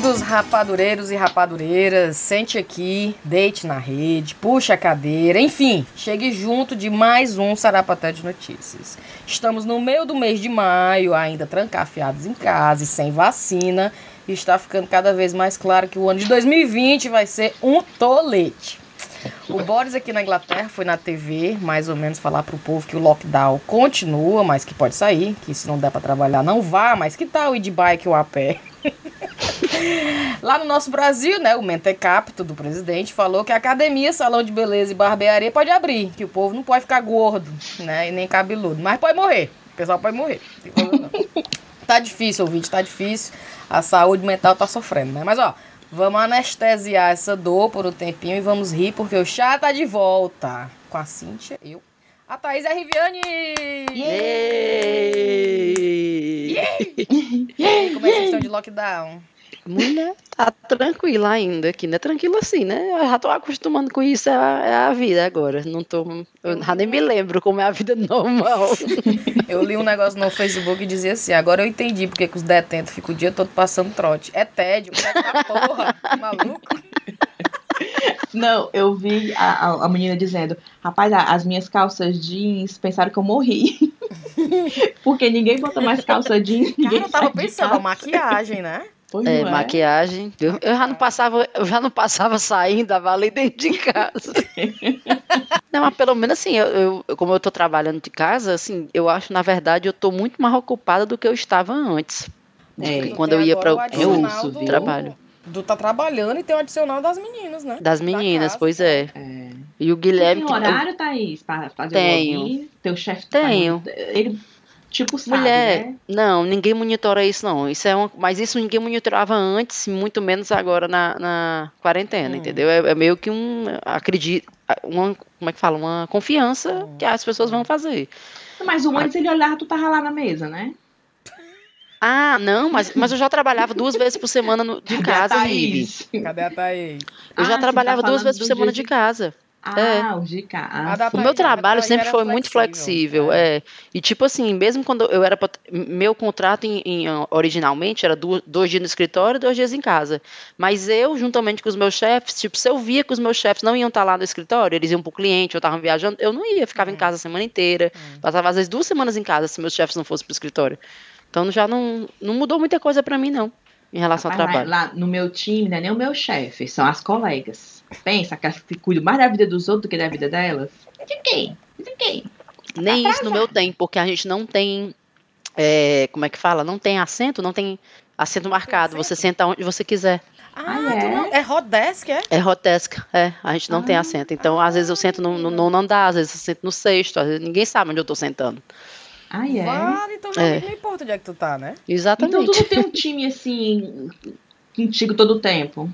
Queridos rapadureiros e rapadureiras, sente aqui, deite na rede, puxa a cadeira, enfim, chegue junto de mais um Sarapaté de Notícias. Estamos no meio do mês de maio, ainda trancafiados em casa e sem vacina, e está ficando cada vez mais claro que o ano de 2020 vai ser um tolete. O Boris aqui na Inglaterra foi na TV, mais ou menos falar pro povo que o lockdown continua, mas que pode sair, que se não der para trabalhar não vá, mas que tal ir de bike ou a pé? Lá no nosso Brasil, né, o mentecapto do presidente falou que a academia, salão de beleza e barbearia pode abrir, que o povo não pode ficar gordo, né, e nem cabeludo, mas pode morrer. O pessoal pode morrer. Tá difícil, ouvinte, tá difícil. A saúde mental tá sofrendo, né? Mas ó, Vamos anestesiar essa dor por um tempinho e vamos rir, porque o chá tá de volta. Com a Cíntia, eu, a Thaís a Riviane! Yay! Yay! Como é que vocês estão de lockdown? Mulher, tá tranquila ainda aqui, não é tranquilo assim, né? Eu já tô acostumando com isso, é a, é a vida agora. Não tô. Eu já nem me lembro como é a vida normal. Eu li um negócio no Facebook e dizia assim: agora eu entendi porque que os detentos ficam o dia todo passando trote. É tédio, da porra, maluco. Não, eu vi a, a, a, menina dizendo: Rapaz, as minhas calças jeans pensaram que eu morri. Porque ninguém bota mais calça jeans. Cara, eu tava pensando, a maquiagem, né? Pois é, é, maquiagem. Eu, eu, já não passava, eu já não passava saindo, dava ali dentro de casa. não, mas pelo menos assim, eu, eu, como eu tô trabalhando de casa, assim, eu acho, na verdade, eu tô muito mais ocupada do que eu estava antes. É, quando eu ia para o do, trabalho. Do tá trabalhando e tem o adicional das meninas, né? Das meninas, da pois é. é. E o Guilherme. Tem horário, Thaís, para fazer Tenho. o login? Teu chefe Tenho. Ele Tipo, sabe, Mulher, né? não, ninguém monitora isso, não. Isso é uma, mas isso ninguém monitorava antes, muito menos agora na, na quarentena, hum. entendeu? É, é, meio que um, acredito, uma, como é que fala? Uma confiança hum. que as pessoas vão fazer. Mas o antes ele olhava, tu tava lá na mesa, né? Ah, não, mas, mas eu já trabalhava duas vezes por semana no, de Cadê casa, a Thaís? Cadê a Thaís? Eu Ah, já você trabalhava tá duas vezes por semana dia de casa. Ah, É. o GK. A Ah, O Thaís- meu trabalho sempre foi muito flexível, é. E tipo assim, mesmo quando eu era pra- meu contrato em- em, originalmente era dois dias no escritório, e dois dias em casa. Mas eu, juntamente com os meus chefes, tipo, se eu via que os meus chefes não iam estar lá no escritório, eles iam pro cliente, ou estavam viajando, eu não ia, ficava em casa a semana inteira. Passava às vezes duas semanas em casa se meus chefes não fossem pro escritório. Então já não, não mudou muita coisa pra mim não, em relação ao Rapaz, trabalho. lá, lá no meu time, não é nem o meu chefe, são as colegas. Pensa que elas que cuidam mais da vida dos outros do que da vida delas. De quem? De quem? Nem isso no meu tem, porque a gente não tem. é, como é que fala? Não tem assento, não tem assento marcado. Você senta onde você quiser. Ah, Ah, é? não- é hot desk, é? É hot desk, é. A gente não tem Ah. assento. Então, às vezes eu sento no, no nono andar, às vezes eu sento no sexto, às vezes ninguém sabe onde eu tô sentando. Ah, é? Vale, então já É. não importa onde é que tu tá, né? Exatamente. Então tu não tem um time assim contigo todo o tempo.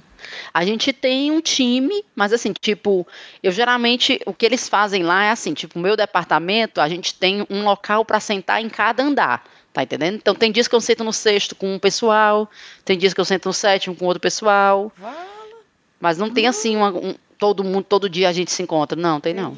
A gente tem um time, mas assim, tipo, eu geralmente, o que eles fazem lá é assim, tipo, o meu departamento, a gente tem um local para sentar em cada andar, tá entendendo? Então tem dias que eu sento no sexto com um pessoal, tem dias que eu sento no sétimo com outro pessoal, Vale, mas não tem assim, uma- um, todo mundo, todo dia a gente se encontra, não, tem não.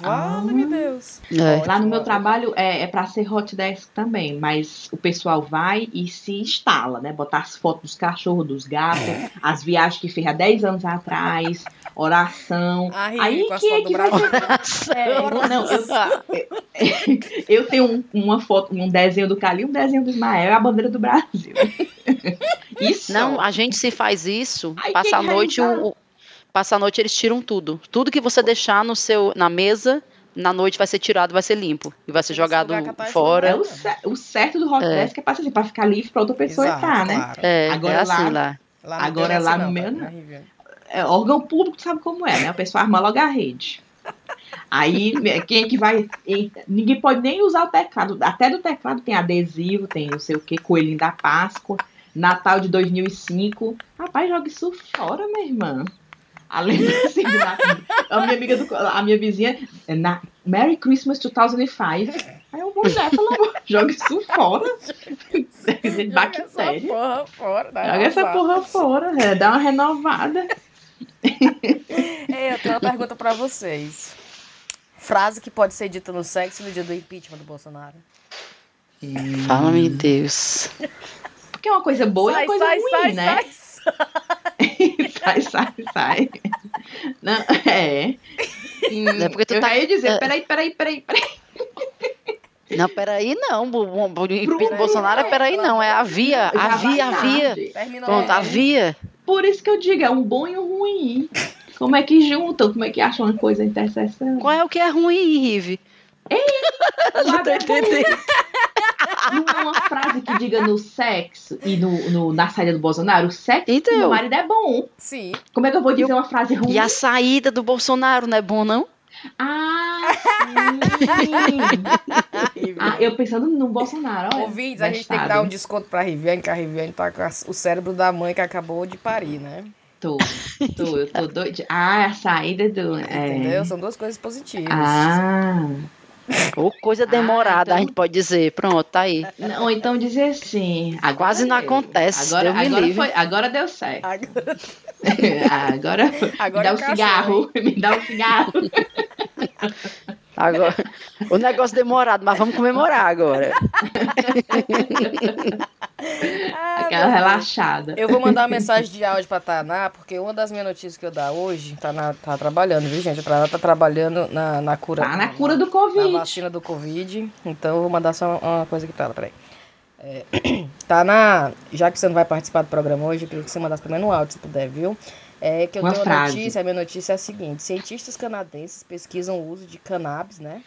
Entendi. Vale-me Deus. É. Lá no meu trabalho é, é para ser hot desk também, mas o pessoal vai e se instala, né? Botar as fotos dos cachorros, dos gatos, as viagens que fez há 10 anos atrás, oração. Ah, Aí quem é que do vai Brasil. É, não, eu, eu tenho um- uma foto, um desenho do Cali, um desenho do Ismael, é a bandeira do Brasil. Isso. Não, a gente se faz isso, Aí passa a noite, o- passa a noite eles tiram tudo. Tudo que você deixar no seu, na mesa, na noite vai ser tirado, vai ser limpo e vai ser Esse jogado lugar que a Thaís É fora. o, o certo do hot É. desk é pra, assim, pra ficar livre pra outra pessoa Exato, entrar, né? claro. É, Agora é assim lá- lá. Agora lá no meu, não. Na Riviera. É, órgão público sabe como é, né? A pessoa arma logo a rede. Aí, quem é que vai. ninguém pode nem usar o teclado. Até do teclado tem adesivo, tem não sei o que, Coelhinho da Páscoa, Natal de 2005. Rapaz, joga isso fora, minha irmã. A lembrança de Natal. A minha amiga, do, a minha vizinha, é na, Merry Christmas 2005. Aí eu, mulher, pelo amor, joga isso fora. Joga essa Bactéria. porra fora. dá Joga essa porra fora, é, dá uma renovada. Ei, eu tenho uma pergunta pra vocês. Frase que pode ser dita no sexo no dia do impeachment do Bolsonaro. Fala, meu Deus. Porque é uma coisa boa e sai, uma coisa sai, ruim, sai, né? sai, sai, sai, sai. Não, é. É porque tu eu tá- já ia dizer, é. peraí, peraí, peraí, peraí. Não, peraí, não. O, o, o impeachment Pro- do Bolsonaro é peraí, não. É havia, Já havia, vai havia. tarde. Terminou. Pronto, É. havia. Por isso que eu digo, é um bom e um ruim. Como é que juntam? Como é que acham uma coisa interseção? Qual é o que é ruim, Rive? Não tô entendendo. Não é uma frase que diga no sexo e no, no- na saída do Bolsonaro, o sexo Então. do marido é bom. Sim. Como é que eu vou dizer uma frase ruim? E a saída do Bolsonaro não é bom, não? Ah, sim. ah, eu pensando no Bolsonaro, olha. Ouvintes, a gente tem que dar um desconto pra Riviane, que a Riviane tá com a- o cérebro da mãe que acabou de parir, né? Tô, tô, eu tô doida. Ah, a saída do... É. Entendeu? São duas coisas positivas. Ah, Ou coisa demorada, então- a gente pode dizer. Pronto, tá aí. não, ou então dizer assim. agora Quase não deu. acontece, Agora, agora, livre. foi, agora deu certo. Agora, agora agora me dá um cachorro, cigarro. Me dá um cigarro. Agora, o negócio demorado, mas vamos comemorar agora. Ah, Aquela relaxada. Eu vou mandar uma mensagem de áudio pra Taná, porque uma das minhas notícias que eu dar hoje, Taná tá trabalhando, viu, gente? A Taná tá trabalhando na, na cura. Tá na cura do Na Covid. vacina do Covid. Então eu vou mandar só uma coisa aqui pra ela, peraí. É, tá na. Já que você não vai participar do programa hoje, eu queria que você mandasse primeiro no áudio, se puder, viu? É que eu Uma tenho uma frase. notícia, a minha notícia é a seguinte: cientistas canadenses pesquisam o uso de cannabis, né?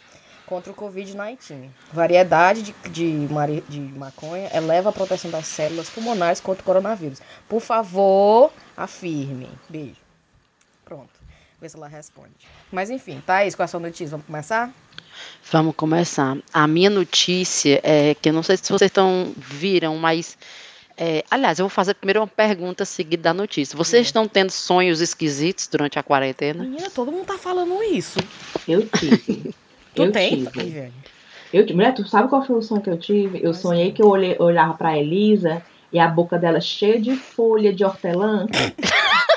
Contra o Covid-19. Variedade de, de, de maconha eleva a proteção das células pulmonares contra o coronavírus. Por favor, afirme. Beijo. Pronto. Vê se ela responde. Mas enfim, Thaís, qual é a sua notícia? Vamos começar? Vamos começar. A minha notícia é que eu não sei se vocês estão viram, mas é, aliás, eu vou fazer primeiro uma pergunta seguida da notícia. Vocês estão tendo sonhos esquisitos durante a quarentena? Menina, todo mundo tá falando isso. Eu tive. Tu eu tem, tive. Eu, tive- mulher, tu sabe qual foi o sonho que eu tive? Eu sonhei que eu olhei- olhava pra Elisa e a boca dela cheia de folha de hortelã.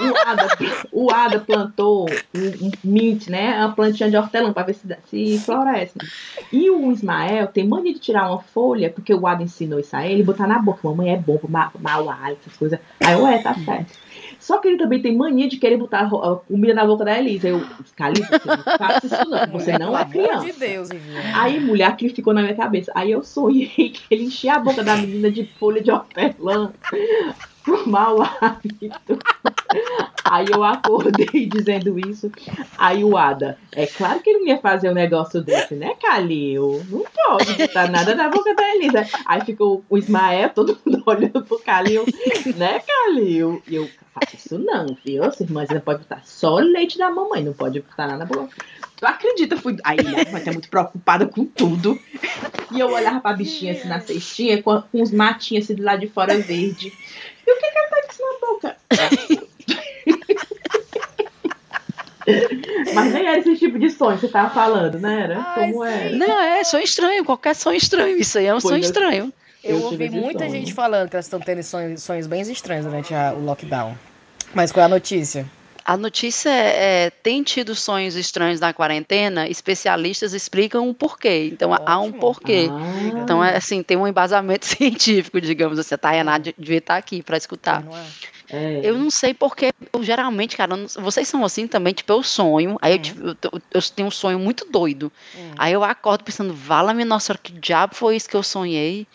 o, Ada, o Ada plantou um, um mint, né? Uma plantinha de hortelã pra ver se, se floresce. E o Ismael tem mania de tirar uma folha, porque o Ada ensinou isso a ele, botar na boca. Mamãe é bom pra ma- mau hálito, essas coisas. Aí eu, é, tá certo. Só que ele também tem mania de querer botar a comida na boca da Elisa. Eu, Calista, você não faça isso não. Você não é pelo amor criança. de Deus. Aí, mulher, aquilo ficou na minha cabeça. Aí eu sonhei que ele enchia a boca da menina de folha de hortelã por mau hálito. Aí eu acordei dizendo isso. Aí o Ada, é claro que ele não ia fazer um negócio desse, né, Calil? Não pode botar nada na boca da Elisa. Aí ficou o Ismael, todo mundo olhando pro Calil, né, Calil? E eu, faço isso não, viu? Sua irmãzinha pode botar só leite da mamãe, não pode botar nada na boca. Tu acredita? Fui... Aí né, vai estar muito preocupada com tudo. E eu olhava pra bichinha assim na cestinha, com, com os matinhos assim do lado de fora verde. E o que que ela tá com isso na boca? Mas nem era esse tipo de sonho que você tava falando, né? Era? Ai, Como é? sim. Não, é sonho estranho, qualquer sonho estranho. Isso aí é um Pois sonho eu- estranho. Eu, Eu ouvi muita sonho. gente falando que elas estão tendo sonhos, sonhos bem estranhos durante a- o lockdown. Mas qual é a notícia? A notícia é, é, tem tido sonhos estranhos na quarentena, especialistas explicam o porquê. Então há um Ótimo. porquê. Ah, Então, é assim, tem um embasamento científico, digamos assim. A Tayaná de- devia estar aqui para escutar. Não é? É. Eu não sei porque, eu, geralmente, cara, eu não- vocês são assim também, tipo, eu sonho, aí eu, tive- eu, tô- eu tenho um sonho muito doido. Hum. Aí eu acordo pensando, vala-me, nossa, que diabo foi isso que eu sonhei?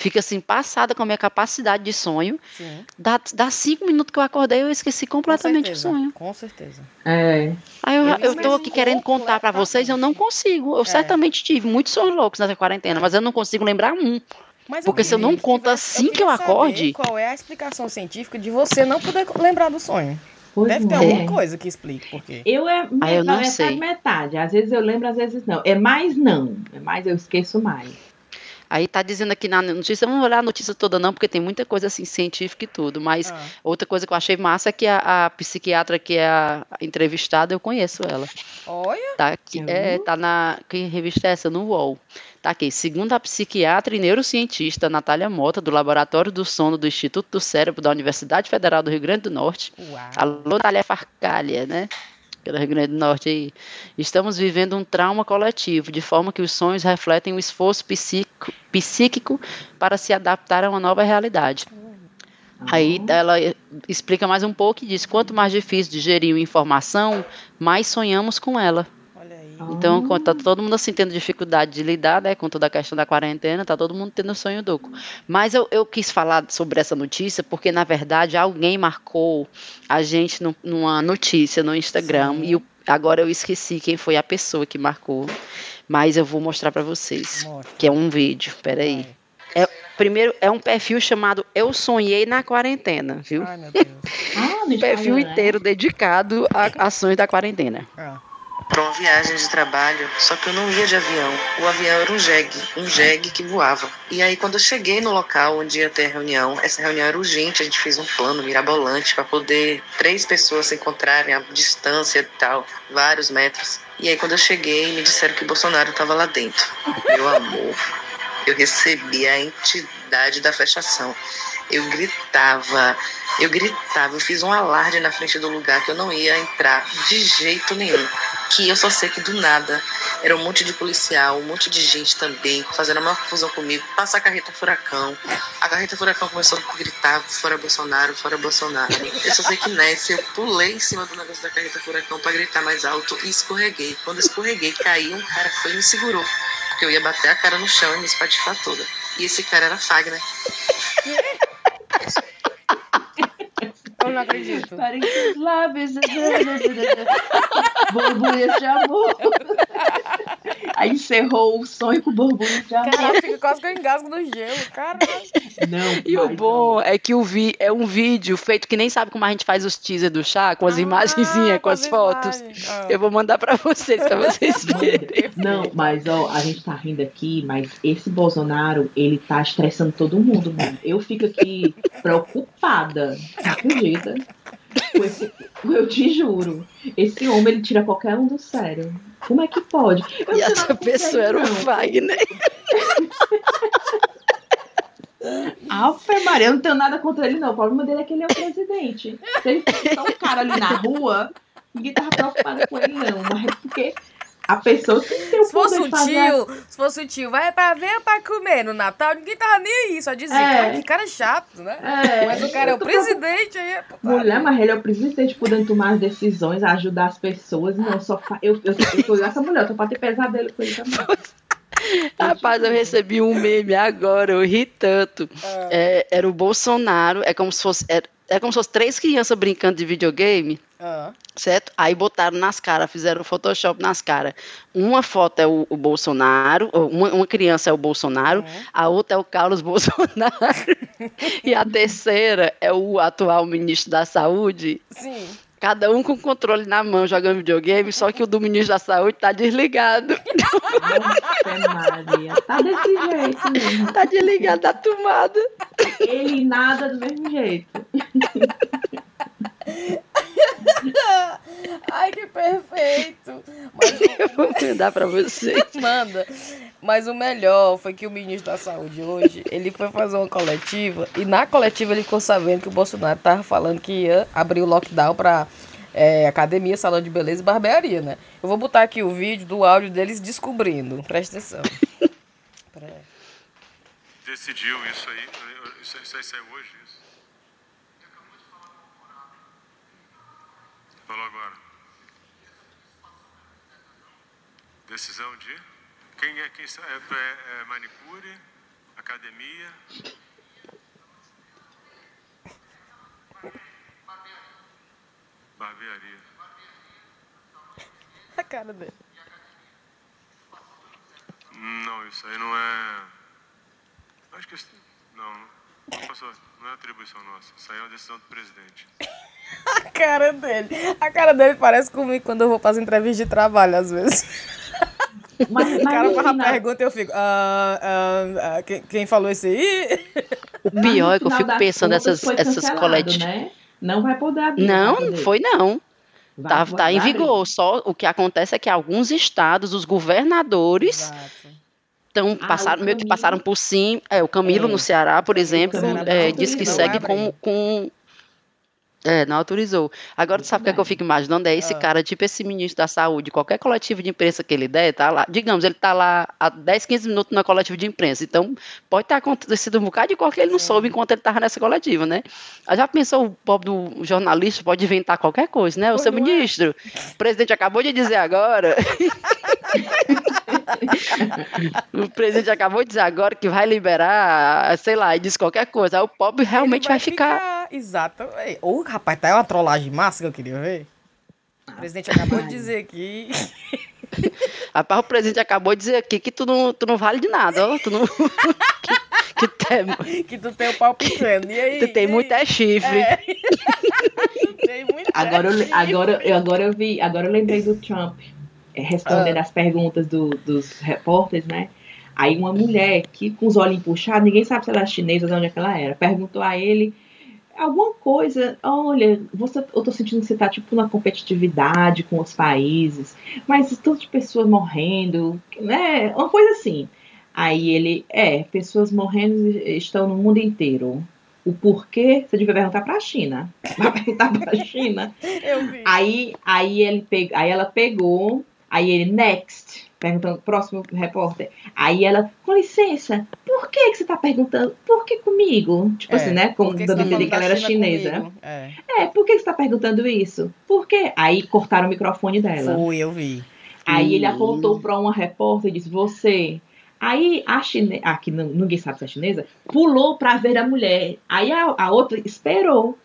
Fico assim, passada com a minha capacidade de sonho. Sim. Dá, dá cinco minutos que eu acordei, eu esqueci Com completamente o certeza, sonho. Com certeza. É. Aí eu, Eu eu tô aqui querendo contar pra vocês, eu não consigo. Eu É. certamente tive muitos sonhos loucos nessa quarentena, mas eu não consigo lembrar um. Mas Porque se eu não conto assim que eu acorde- Qual é a explicação científica de você não poder lembrar do sonho? Pois Deve ter é. alguma coisa que explique por quê. Eu é Ah, eu não metade, sei. metade. Às vezes eu lembro, às vezes não. É mais não. É mais eu esqueço mais. Aí tá dizendo aqui na notícia, vamos olhar a notícia toda não, porque tem muita coisa assim científica e tudo, mas Ah, outra coisa que eu achei massa é que a, a psiquiatra que é a entrevistada, eu conheço ela. olha, Tá aqui, é, Uhum. tá na, que revista é essa? No UOL. Tá aqui, segundo a psiquiatra e neurocientista Natália Mota, do Laboratório do Sono do Instituto do Cérebro da Universidade Federal do Rio Grande do Norte, uau. Alô, Natália Farcalha, né? Pelo Rio Grande do Norte aí. Estamos vivendo um trauma coletivo, de forma que os sonhos refletem um esforço psíquico, psíquico para se adaptar a uma nova realidade. Aí Ah. ela explica mais um pouco e diz: quanto mais difícil digerir uma informação, mais sonhamos com ela. Então, quando tá todo mundo assim tendo dificuldade de lidar, né, com toda a questão da quarentena, tá todo mundo tendo sonho duco. Mas eu, eu quis falar sobre essa notícia porque, na verdade, alguém marcou a gente nu- numa notícia no Instagram Sim. e o- agora eu esqueci quem foi a pessoa que marcou, mas eu vou mostrar para vocês, Mostra. que é um vídeo. Peraí. Vai. Primeiro, é um perfil chamado Eu Sonhei na Quarentena, viu? Ai, meu Deus. Ah, no Um perfil né? inteiro dedicado a ações da quarentena. Ah. Para uma viagem de trabalho, só que eu não ia de avião. O avião era um jegue, um jegue que voava. E aí, quando eu cheguei no local onde ia ter a reunião, essa reunião era urgente, a gente fez um plano mirabolante para poder três pessoas se encontrarem à distância e tal, vários metros. E aí, quando eu cheguei, me disseram que Bolsonaro estava lá dentro. Meu amor, eu recebi a entidade da fechação. Eu gritava, eu gritava, eu fiz um alarde na frente do lugar que eu não ia entrar de jeito nenhum. Que eu só sei que do nada era um monte de policial, um monte de gente também, fazendo a maior confusão comigo. Passa a carreta furacão. A carreta furacão começou a gritar: fora Bolsonaro, fora Bolsonaro. Eu só sei que nessa eu pulei em cima do negócio da carreta furacão para gritar mais alto e escorreguei. Quando eu escorreguei, caiu, um cara foi e me segurou. Porque eu ia bater a cara no chão e me espatifar toda. E esse cara era Fagner. Eu não acredito. Parentes lábios. borbulhas de amor. Aí encerrou o sonho com borbulhas de amor. Caralho, fica quase que eu engasgo no gelo. Caralho. Não, E o bom não. é que o vi é um vídeo feito que nem sabe como a gente faz os teasers do chá, com as Ah, imagenzinhas, com as fotos. imagens. Ah. Eu vou mandar pra vocês, pra vocês verem. Não, mas ó, a gente tá rindo aqui, mas esse Bolsonaro, ele tá estressando todo mundo, mano. Eu fico aqui preocupada? Com esse- eu te juro. Esse homem, ele tira qualquer um do sério. Como é que pode? Eu E essa pessoa era o. Wagner. Ave Maria, eu não tenho nada contra ele, não. O problema dele é que ele é o presidente. Se ele fosse só um cara ali na rua, ninguém tava preocupado com ele, não. Mas é porque a pessoa que tem o Se fosse poder um de fazer tio, se fosse um tio, vai pra ver ou pra comer no Natal, ninguém tava nem aí, só dizia, É. cara, que cara chato, né? É, Mas o cara é eu o presidente aí. É. Mulher, mas ele é o presidente podendo tomar as decisões, ajudar as pessoas. Não, só fa... eu, eu, eu tô essa mulher, eu tô pra ter pesadelo com ele também. Rapaz, eu recebi um meme agora, eu ri tanto. Ah. É, era o Bolsonaro, é como se fosse. É, é como se fosse três crianças brincando de videogame. Certo? Aí botaram nas caras, fizeram Photoshop nas caras. Uma foto é o, o Bolsonaro, uma, uma criança é o Bolsonaro, Uhum. a outra é o Carlos Bolsonaro, e a terceira é o atual ministro da Saúde. Sim. Cada um com o controle na mão jogando videogame, só que o do ministro da Saúde tá desligado. Nossa, Maria. Tá desse jeito mesmo. Tá desligado da tomada. Ele nada do mesmo jeito. Ai, que perfeito. Mas Eu vou mandar pra vocês. Manda. Mas o melhor foi que o ministro da Saúde hoje, ele foi fazer uma coletiva e na coletiva ele ficou sabendo que o Bolsonaro tava falando que ia abrir o lockdown pra é, academia, salão de beleza e barbearia, né? Eu vou botar aqui o vídeo do áudio deles descobrindo. Presta atenção. Decidiu isso aí. Isso, isso aí saiu hoje, isso? Falou agora. Decisão de? Quem é? Quem é, é, é manicure, academia. Barbearia. A cara dele. Não, isso aí não é. Acho que. Não, não, é atribuição nossa. Isso aí é uma decisão do presidente. A cara dele. A cara dele parece comigo quando eu vou fazer entrevista de trabalho, às vezes. Mas, O mas cara no faz a pergunta e eu fico. Ah, ah, ah, quem, quem falou isso aí? O pior é que eu fico pensando contas essas, coletivas. Né? Não vai poder abrir. Não, poder. foi não. Vai- Tá, vai- tá em vai abrir. vigor. Só o que acontece é que alguns estados, os governadores, Exato. Tão, Ah, passaram, meio que passaram por cima. É, o Camilo É. no Ceará, por exemplo, é, diz que segue com, com É, não autorizou. Agora, sabe o que, é que eu fico imaginando? É esse Ah. cara, tipo esse ministro da saúde, qualquer coletivo de imprensa que ele der, tá lá. Digamos, ele tá lá há 10, 15 minutos na coletiva de imprensa. Então, pode ter acontecido um bocado de coisa que ele não soube enquanto ele tava nessa coletiva, né? Aí já pensou, o pobre do jornalista pode inventar qualquer coisa, né? O seu é? ministro, o presidente acabou de dizer agora. o presidente acabou de dizer agora que vai liberar, sei lá, e diz qualquer coisa. Aí o pobre realmente Ele vai, ficar. Exato. Ei, Ô, rapaz, tá aí uma trollagem massa que eu queria ver. O presidente acabou de dizer aqui. Rapaz, o presidente acabou de dizer aqui que tu não, tu não vale de nada, ó. Tu não. que, que tem, que tu tem o pau pequeno. E aí? tu tem aí? muito é chifre. É. Tu tem muito Agora, eu, é agora, eu, agora eu vi, agora eu lembrei do Trump respondendo Ah. as perguntas do- dos repórteres, né? Aí uma mulher que com os olhinhos puxados, ninguém sabe se ela é chinesa ou de onde é que ela era, perguntou a ele alguma coisa, olha, você, eu tô sentindo que você tá tipo na competitividade com os países, mas tantas pessoas morrendo, né? Uma coisa assim. Aí ele, é, pessoas morrendo estão no mundo inteiro. O porquê, você devia perguntar pra China. Vai perguntar pra China. Eu vi. Aí, aí, ele pe... aí ela pegou, aí ele, next, perguntando, próximo repórter. Aí ela, com licença, por que, que você tá perguntando? Por que comigo? Tipo É, assim, né? Como dando entender que ela era chinesa. É. É, por que que você tá perguntando isso? Por quê? Aí cortaram o microfone dela. Foi, eu vi. Aí ele Hum. apontou para uma repórter e disse: Você. Aí a chinesa, ah, que não- ninguém sabe se é chinesa, pulou para ver a mulher. Aí a, a outra esperou.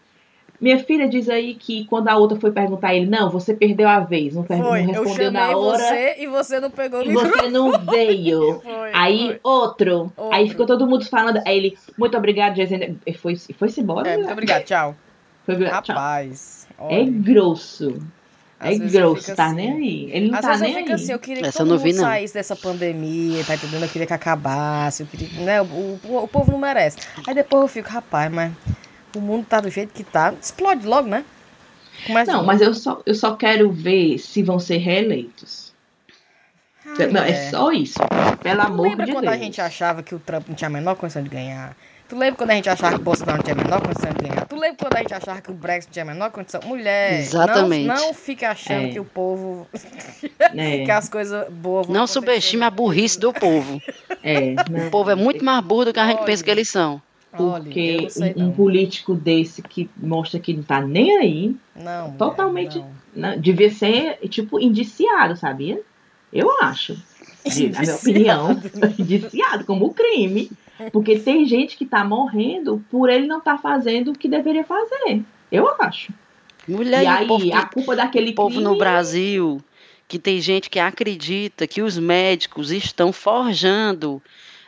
Minha filha diz aí que quando a outra foi perguntar a ele, não, você perdeu a vez, não, não Foi. Eu respondeu na hora você e você não pegou o e microfone. você não veio. Foi, Aí foi. outro. Aí Outro. ficou todo mundo falando. Aí ele, muito obrigado, Jason. E foi, e foi-se embora. É, muito obrigado, tchau. Foi, tchau. Rapaz. É grosso. às É grosso, tá assim. nem aí. Ele não Às tá nem aí. assim, eu queria que Essa eu todo não mundo vi, não. saísse dessa pandemia, tá entendendo? Eu queria que acabasse, eu queria, né? O, o, o povo não merece. Aí depois eu fico, rapaz, mas o mundo tá do jeito que tá, explode logo, né? Começa Não, de mas eu só, eu só quero ver se vão ser reeleitos. Ai, não, é mulher. só isso. Pelo Tu amor lembra de quando Deus. a gente achava que o Trump não tinha a menor condição de ganhar? Tu lembra quando a gente achava que o Bolsonaro não tinha a menor condição de ganhar? Tu lembra quando a gente achava que o Brexit não tinha a menor condição? Mulher, Exatamente. Não, não fique achando É. que o povo. É, que as coisas boas vão Não acontecer. subestime a burrice do povo. é, não, O povo é muito mais burro do que a gente Olha. pensa que eles são. Olha, Porque não sei um, um não. político desse que mostra que não tá nem aí, Não, mulher, totalmente- não. né, devia ser, tipo, indiciado, sabia? Eu acho. De- na minha opinião, indiciado como crime. Porque tem gente que tá morrendo por ele não tá fazendo o que deveria fazer. Eu acho. Mulher e o aí, povo, a culpa daquele o povo no crime- Brasil, que tem gente que acredita que os médicos estão forjando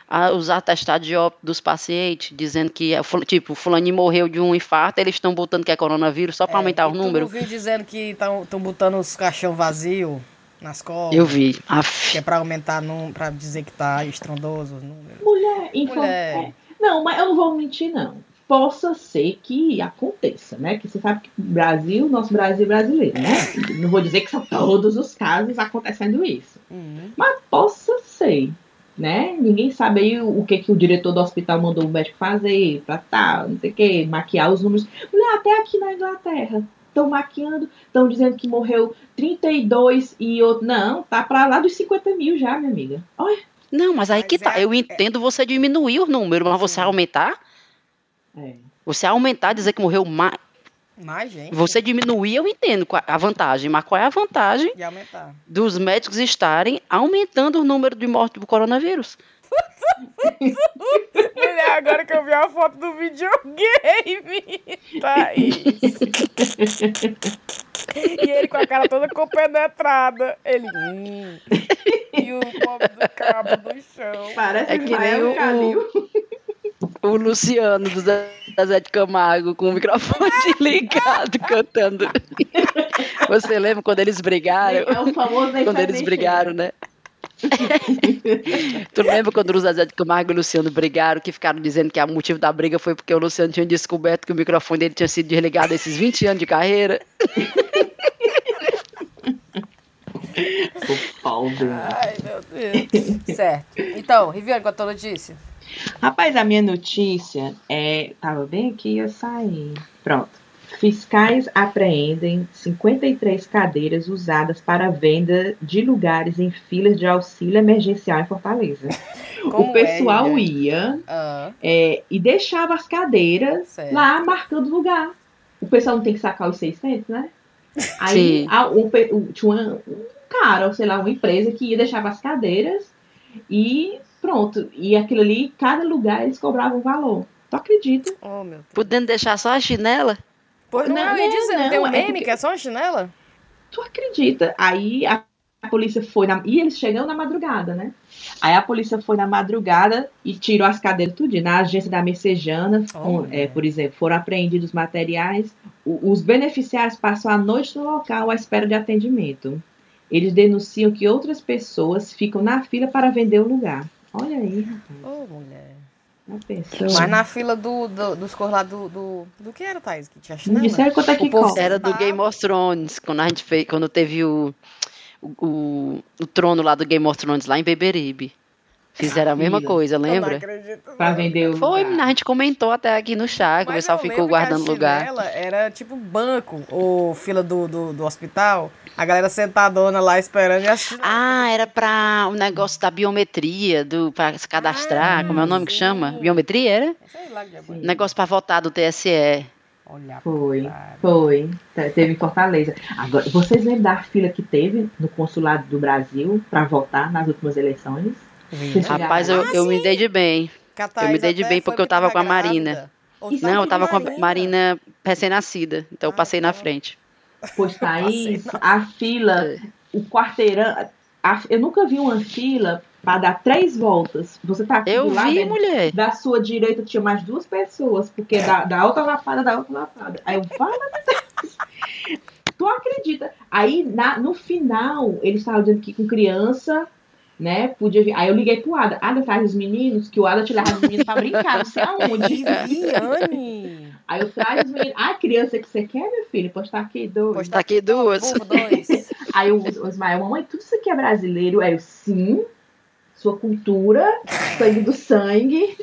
a- os atestados de óbito dos pacientes, dizendo que, é tipo, o fulaninho morreu de um infarto, eles estão botando que é coronavírus só para É, aumentar o número. não viu dizendo que estão botando os caixão vazio nas costas? Eu vi. Aff. Que é pra aumentar, pra dizer que tá estrondoso os números. Mulher, info- Mulher. é. Não, mas eu não vou mentir, não. Possa ser que aconteça, né? Que você sabe que Brasil, nosso Brasil é brasileiro, né? Não vou dizer que são todos os casos acontecendo isso. Uhum. Mas possa ser, né? Ninguém sabe aí o, que, que o diretor do hospital mandou o médico fazer, pra tal, não sei o que, maquiar os números. Mulher, até aqui na Inglaterra. Estão maquiando, estão dizendo que morreu 32 e outro. Não, tá pra lá dos 50 mil já, minha amiga. Olha. Não, mas aí Mas que tá. é- Eu entendo você diminuir o número, mas você aumentar, É. você aumentar, dizer que morreu mais. Mais gente. Você diminuir, eu entendo a vantagem, mas qual é a vantagem aumentar. dos médicos estarem aumentando o número de mortes do coronavírus? Mulher, agora que eu vi a foto do videogame, Thaís. E ele com a cara toda compenetrada. Ele. Hum. E o pobre do cabo no chão. Parece É que nem o- Calil. O Luciano do Zé de Camargo com o microfone ligado cantando. Você lembra quando eles brigaram? É o famoso Quando eles brigaram, né? tu lembra quando o Zezé de Camargo e o Luciano brigaram, que ficaram dizendo que o motivo da briga foi porque o Luciano tinha descoberto que o microfone dele tinha sido desligado esses 20 anos de carreira? O pau dele. Ai, meu Deus. Certo. Então, Riviane, com a tua notícia. Rapaz, a minha notícia é. Tava bem aqui eu saí. Pronto. Fiscais apreendem 53 cadeiras usadas para venda de lugares em filas de auxílio emergencial em Fortaleza. Como o pessoal é, ia Ah, é, e deixava as cadeiras certo. lá marcando lugar. O pessoal não tem que sacar os 600, né? Aí Sim. a- o o- tinha uma- um cara, ou sei lá, uma empresa que ia deixava as cadeiras e pronto. E aquilo ali, cada lugar eles cobravam um valor. Tu acredita? Oh, meu Deus. Podendo deixar só a chinela? Pois não, Não, eu ia não, dizer, não tem um é meme porque- que é só uma chinela? Tu acredita? Aí a, a polícia foi na. E eles chegam na madrugada, né? Aí a polícia foi na madrugada e tirou as cadeiras tudo. Na agência da Messejana, Olha. é, por exemplo, foram apreendidos materiais. O- os beneficiários passam a noite no local à espera de atendimento. Eles denunciam que outras pessoas ficam na fila para vender o lugar. Olha aí, rapaz. Ô, mulher. Pensou? Mas na fila do, do- dos cor lá do, do. Do que era, Thaís? Que tinha Não chinela? disseram quanto é que povo-. Era do Tá. Game of Thrones, quando a gente fez, quando teve o, o, o, o trono lá do Game of Thrones, lá em Beberibe. Fizeram a mesma coisa, Eu não lembra? acredito, Pra vender o Foi, a gente comentou até aqui no chá, que o pessoal ficou lembro que a guardando lugar. Era tipo banco, ou fila do, do, do hospital. A galera sentadona lá esperando e a chinela. Ah, era pra o negócio da biometria, do, pra se cadastrar, Ah, como é o nome que sim. chama? Biometria, era? Sei lá que é. Negócio pra votar do TSE. Olha, Foi, cara. foi. Te- Teve em Fortaleza. Agora, vocês lembram da fila que teve no consulado do Brasil para votar nas últimas eleições? Vi. Vocês chegaram Rapaz, eu, lá? eu me dei de bem. Eu me dei de bem porque eu tava com a grávida. Marina. Tava Não, eu com tava com a Marina. Recém-nascida, então eu Ah, passei na tá. frente. Pois Thaís, a fila, o quarteirão. a- eu nunca vi uma fila para dar três voltas. Você tá aqui Eu do lado vi, é- mulher. Da sua direita tinha mais duas pessoas, porque da, da outra lapada, da outra lapada. Aí eu falo, tu acredita? Aí na- no final, eles estavam dizendo que com criança, né, podia vir. Aí eu liguei pro Ada. Ada traz os meninos, que o Ada te leva os meninos pra brincar, não sei aonde. Viviane! Aí eu trago os meninos. Ah, criança que você quer, meu filho? Pois tá aqui dois. Pois Tá aqui duas. Dois. Aí o, o Ismael, mamãe, tudo isso aqui é brasileiro? Aí eu, sim. Sua cultura, sangue do sangue.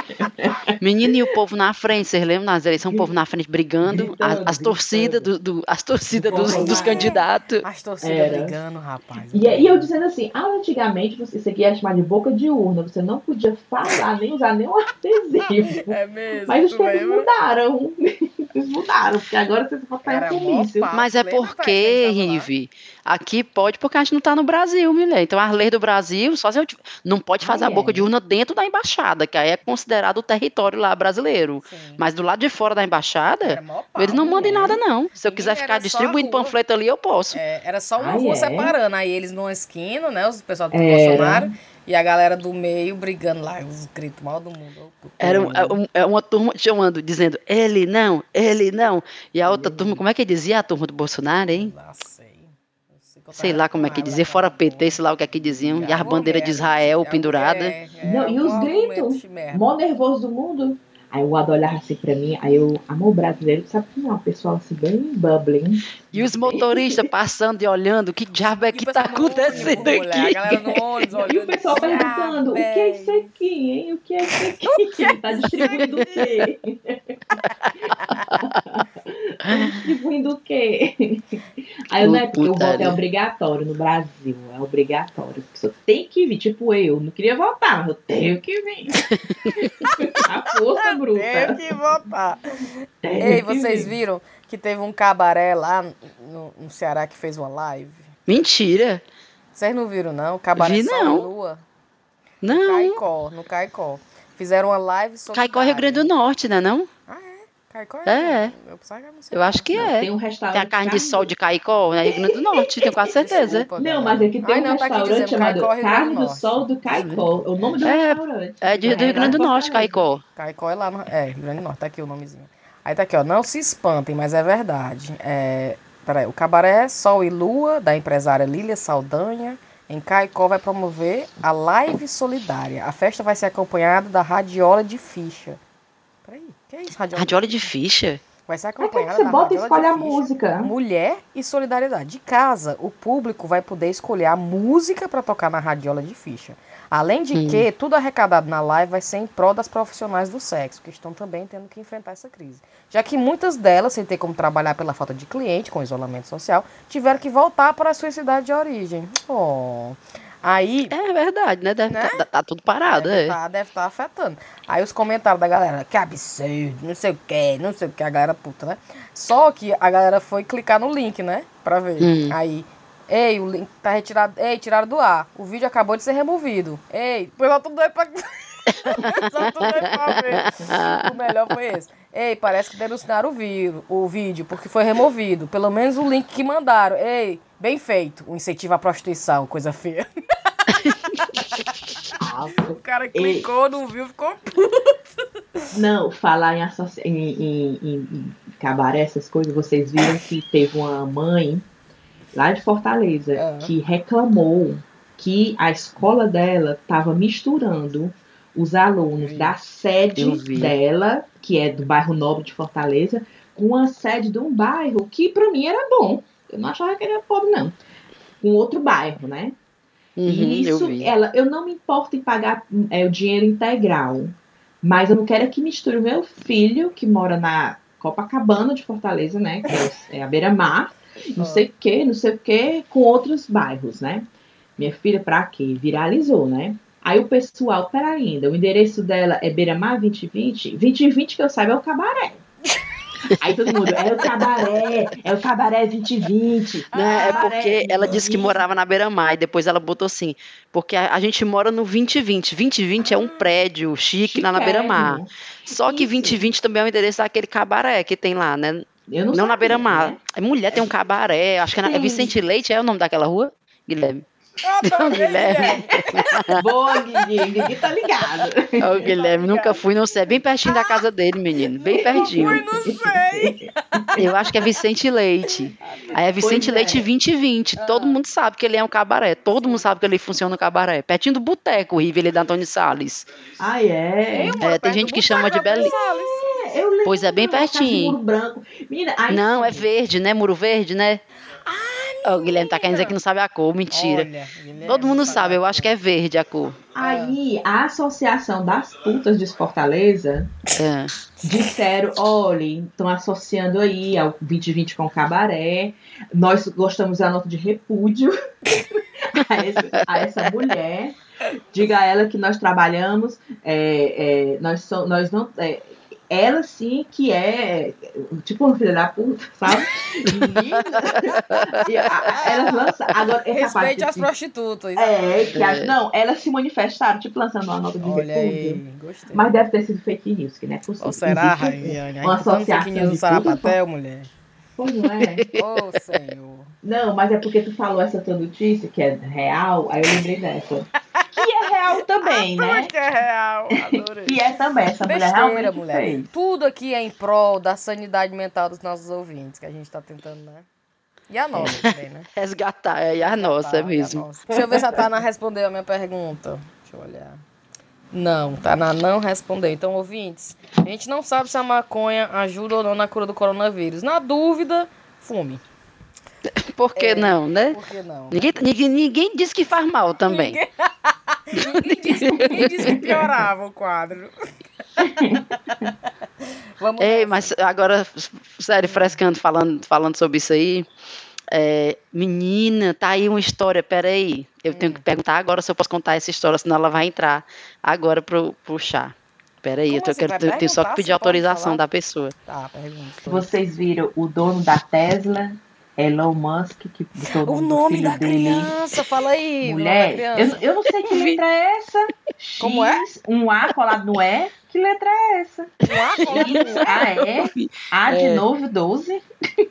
Menino e o povo na frente, vocês lembram nas eleições, o povo na frente brigando, Gritando, as, as torcidas, do, do- as torcidas dos, dos candidatos. As torcidas brigando, rapaz. E, e eu dizendo assim, ah, antigamente você, isso aqui era chamado de boca de urna, você não podia falar, nem usar nenhum adesivo. É mesmo. Mas os tempos mudaram. Eles mudaram, porque agora você pode sair comício. papo. Mas é porque? Rive, aqui pode porque a gente não tá no Brasil, mulher. Então as leis do Brasil, só se eu não pode fazer Ah, a boca é. de urna dentro da embaixada, que aí é considerado o território lá brasileiro. Sim. Mas do lado de fora da embaixada, pau, eles não mandam em é. nada, não. Se eu quiser ficar distribuindo panfleto ali, eu posso. É, era só uma Ah, rua é? separando. Aí eles numa esquina, né? Os pessoal do Era. Bolsonaro. E a galera do meio brigando lá. Os gritos mal do mundo. Era um- é um- é uma turma chamando, dizendo, ele não, ele não. E a outra turma, como é que dizia a turma do Bolsonaro, hein? Lá sei. Lá como é que daquela fora PT, sei lá o que é que diziam. E as Alguma bandeiras de Israel é, pendurada. é, é, Não, e os gritos? Mó nervoso do mundo. Aí o Ado olhava assim pra mim, aí eu, amor brasileiro, sabe que não, é um pessoal assim, bem bubbling. E os motoristas passando e olhando, que diabo é o que tá ônibus, acontecendo mulher, A aqui? galera no ônibus olhando. E o pessoal assim, perguntando, o que é isso aqui, hein? O que é isso aqui? Tá distribuindo o quê? Tá distribuindo o quê? Aí eu, né, porque o voto é obrigatório no Brasil, é obrigatório. A pessoa tem que vir, tipo eu, não queria votar, mas eu tenho que vir. A força bruta. Tenho que votar. Tenho Ei, que vocês vir. viram que teve um cabaré lá no, no Ceará que fez uma live? Mentira. Vocês não viram, não? Cabaré Vi, não. Lua? Não. Caicó, no Caicó. Fizeram uma live sobre. Caicó é Rio Grande do Norte, né não? Caicó É. Era no Ceará. Eu acho que Não, é. Tem um restaurante. Tem a carne de sol de Caicó, é Rio Grande do Norte, tenho quase certeza. Desculpa, Não, mas aqui tem Ai, um não, tá restaurante dizendo chamado Caicó, Carne do Norte. Sol do Caicó. É o nome do É, restaurante. É de, do Rio Grande do Norte, Caicó. Caicó é lá no. É, Rio Grande do Norte, tá aqui o nomezinho. Aí tá aqui, ó. Não se espantem, mas é verdade. É, peraí, o Cabaré Sol e Lua, da empresária Lília Saldanha, em Caicó, vai promover a live solidária. A festa vai ser acompanhada da radiola de ficha. Peraí, que é isso, radiola? Radiola de ficha? Vai ser que acompanhada você da bota e radiola escolhe de a ficha. música? Mulher e solidariedade. De casa, o público vai poder escolher a música para tocar na radiola de ficha. Além de Hum. que tudo arrecadado na live vai ser em prol das profissionais do sexo, que estão também tendo que enfrentar essa crise. Já que muitas delas, sem ter como trabalhar pela falta de cliente, com isolamento social, tiveram que voltar para a sua cidade de origem. Oh. Aí É verdade, né? Deve Né? Tá, tá tudo parado, deve é. estar deve tá afetando. Aí os comentários da galera, que absurdo, não sei o que, não sei o que, a galera puta, né? Só que a galera foi clicar no link, né? Pra ver. Hum. Aí, ei, o link tá retirado, ei, tiraram do ar. O vídeo acabou de ser removido. Ei, depois lá tudo doido pra... Só tudo pra ver. O melhor foi esse. Ei, parece que denunciaram o, vídeo, o vídeo, porque foi removido. Pelo menos o link que mandaram. Ei, bem feito. Um incentivo à prostituição, coisa feia. O cara clicou, não viu, ficou Não, falar em, associa... em, em, em, em cabaré, essas coisas, vocês viram que teve uma mãe lá de Fortaleza Ah. que reclamou que a escola dela estava misturando os alunos da sede Eu dela, que é do bairro Nobre de Fortaleza, com a sede de um bairro que para mim era bom. Eu não achava que era pobre, não. Com outro bairro, né? Uhum, E eu isso, vi. ela, eu não me importo em pagar é, o dinheiro integral, mas eu não quero é que misture o meu filho, que mora na Copacabana de Fortaleza, né? Que é, é a beira-mar, não Ah. sei o que, não sei o que, com outros bairros, né? Minha filha, pra quê? Viralizou, né? Aí o pessoal, pera ainda, o endereço dela é Beira-Mar 2020? 2020 que eu saiba é o cabaré. Aí todo mundo, é o cabaré, é o cabaré 2020. Né, é cabaré porque ela disse que 2020. morava na beira-mar e depois ela botou assim, porque a, a gente mora no 2020. 2020 é um prédio chique lá na beira-mar. Só que Isso. 2020 também é o endereço daquele cabaré que tem lá, né? Eu Não, não, na sabia, beira-mar. né? É mulher, tem um cabaré. Acho que é, na, é. Vicente Leite, é o nome daquela rua? Guilherme. Não, Guilherme. Boa, Guigui, Guigui tá ligado. Ô, Guilherme, nunca fui, não sei. É bem pertinho da casa dele, menino. Bem pertinho. Fui, não sei. Eu acho que é Vicente Leite. Aí é Vicente Pois é. Leite 2020. Todo mundo sabe que ele é um cabaré. Todo mundo sabe que ele funciona no cabaré. Pertinho do boteco, o Riveli da Antônio Salles. Ah, é? Eu É, tem gente que chama de Beli- Salles. Eu lembro, Pois é, bem pertinho. Muro branco. Menina, aí Não, é verde, né? Muro verde, né? Ô, o Guilherme tá querendo dizer que não sabe a cor. Mentira. Olha, Todo mundo sabe eu acho que é verde a cor. Aí a Associação das Putas de Fortaleza É. disseram, olha, estão associando aí ao 2020 com o cabaré. Nós gostamos da nota de repúdio a, esse- a essa mulher. Diga a ela que nós trabalhamos, é, é, nós, so- nós não. é, ela sim que é tipo uma filha da puta, sabe? E, e a- elas lançam. Agora, essa parte Respeite as de- prostitutas. É, que a- É. não, elas se manifestaram, tipo, lançando uma nota de Olha aí, gostei. Mas deve ter sido fake news, que não é possível. Ou será, Raiane? uma botando fake associação news de Sarapatel, mulher. Pois não é. Ô, senhor. Não, mas é porque tu falou essa tua notícia, que é real, aí eu lembrei dessa. É real também, né? que é real, adorei. Que é também, essa mulher Besteira, realmente mulher. fez. Tudo aqui é em prol da sanidade mental dos nossos ouvintes, que a gente tá tentando, né? E a nossa também, né? Resgatar, é a nossa, é e a mesmo. nossa. Deixa eu ver se a Tana respondeu a minha pergunta. Deixa eu olhar. Não, Tana não respondeu. Então, ouvintes, a gente não sabe se a maconha ajuda ou não na cura do coronavírus. Na dúvida, fume. Por que não, né? Por que não? Ninguém, ninguém, ninguém disse que faz mal também. Ninguém disse, ninguém disse que piorava o quadro. Vamos Ei, mas agora, sério, frescando, falando, falando sobre isso aí. é, menina, tá aí uma história, peraí. Eu tenho Hum. que perguntar agora se eu posso contar essa história, senão ela vai entrar agora pro, pro chá. Peraí, Como eu, tô- assim? quero, eu tenho só que pedir autorização falar? da pessoa. Tá, pergunta. Vocês viram o dono da Tesla, Elon Musk, que botou O nome da dele. criança, fala aí. Mulher, eu, eu não sei que letra é essa. Como é? X, Um A colado no E. Que letra é essa? Um A colado no X, E, A de É. novo, 12.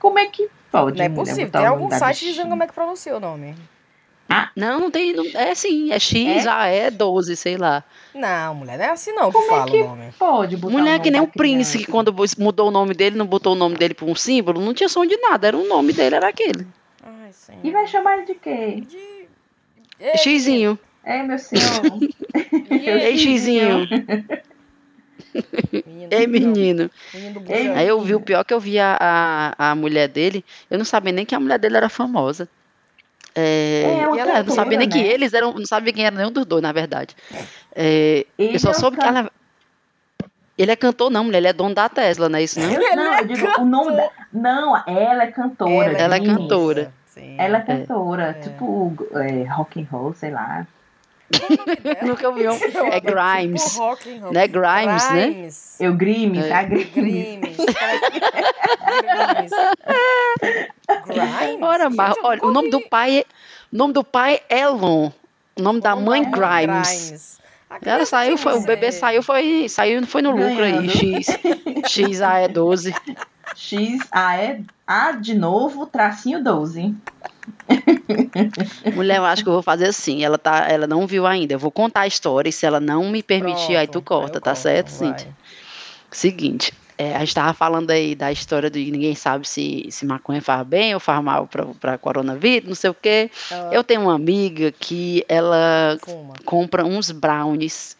Como é que pode? Não é possível. Tem algum site bichinha? dizendo como é que pronuncia o nome. Não, não tem. não- é sim, é X, É? A, é 12, sei lá. Não, mulher, não é assim não que Como é fala que o nome. Pode botar o Mulher nome que nem o Prince, que quando mudou o nome dele, não botou o nome dele por um símbolo, não tinha som de nada, era o nome dele, era aquele. Ai, senhor. E vai chamar ele de quê? De... Ei, Xizinho. É, meu senhor. Ei, Xizinho. menino, Ei, menino. Menino Ei. Aí eu vi o pior que eu vi a, a, a mulher dele, eu não sabia nem que a mulher dele era famosa. É, É, e ela, eu não sabia nem cantora, que né? eles eram, não sabia quem era nenhum dos dois, na verdade. É, Ele eu só é soube que ela. Ele é cantor, não, mulher, ele é dono da Tesla, não é isso, não? Não, eu digo, o nome da... Não, ela é cantora. Ela é Guinness. cantora. Sim. Ela é cantora, É. tipo é, rock and roll, sei lá. Nunca vi um. É Grimes. Tipo rock and roll. Né, Grimes, né? Grimes. Eu Grimes, É. a Grimes. Grimes. Grimes. Grimes? Ora, eu olha, o nome do pai é, o nome do pai é Elon. O nome da Como mãe é? Grimes. A Ela saiu, foi, o bebê zero. saiu, foi, saiu, foi no lucro aí. X, X A E 12. X, A, E, A de novo, tracinho 12. Mulher, eu acho que eu vou fazer assim. Ela tá, ela não viu ainda. Eu vou contar a história e se ela não me permitir, aí tu Pronto, corta, tá corto, certo, vai. Cíntia? Seguinte, é, a gente tava falando aí da história de ninguém sabe se, se maconha faz bem ou faz mal pra, pra coronavírus, não sei o quê. Ah, Eu tenho uma amiga que ela fuma. compra uns brownies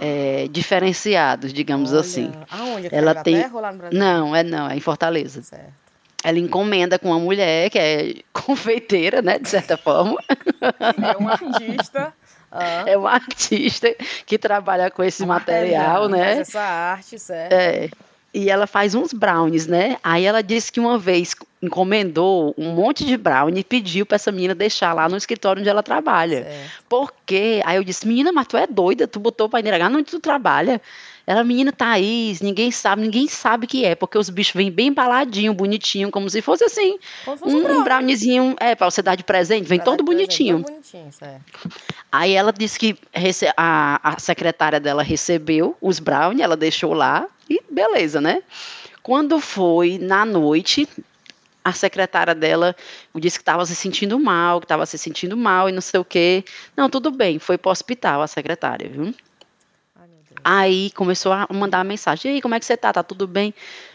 é, diferenciados, digamos Olha, assim. Aonde? Aqui Ela tem- ou lá no Brasil? Não, é não, é em Fortaleza. Certo. Ela encomenda com uma mulher que é confeiteira, né, de certa forma. É um artista. ah, É uma artista que trabalha com esse material, faz né? essa arte, certo? É. E ela faz uns brownies, né? Aí ela disse que uma vez encomendou um monte de brownie e pediu pra essa menina deixar lá no escritório onde ela trabalha. certo. Por quê? Aí eu disse, menina, mas tu é doida, tu botou pra entregar onde tu trabalha. Ela, menina, Thaís, ninguém sabe, ninguém sabe que é, porque os bichos vêm bem embaladinho, bonitinho, como se fosse assim, Como fosse um, um brownie. browniezinho, é, pra você dar de presente, vem todo presente, bonitinho. Bonitinho. Aí ela disse que a, a secretária dela recebeu os brownies, ela deixou lá e beleza, né? Quando foi na noite, a secretária dela disse que estava se sentindo mal, que estava se sentindo mal e não sei o quê. Não, tudo bem, foi para o hospital a secretária, viu? Ai. Aí começou a mandar mensagem: E aí, como é que você tá? Tá tudo bem?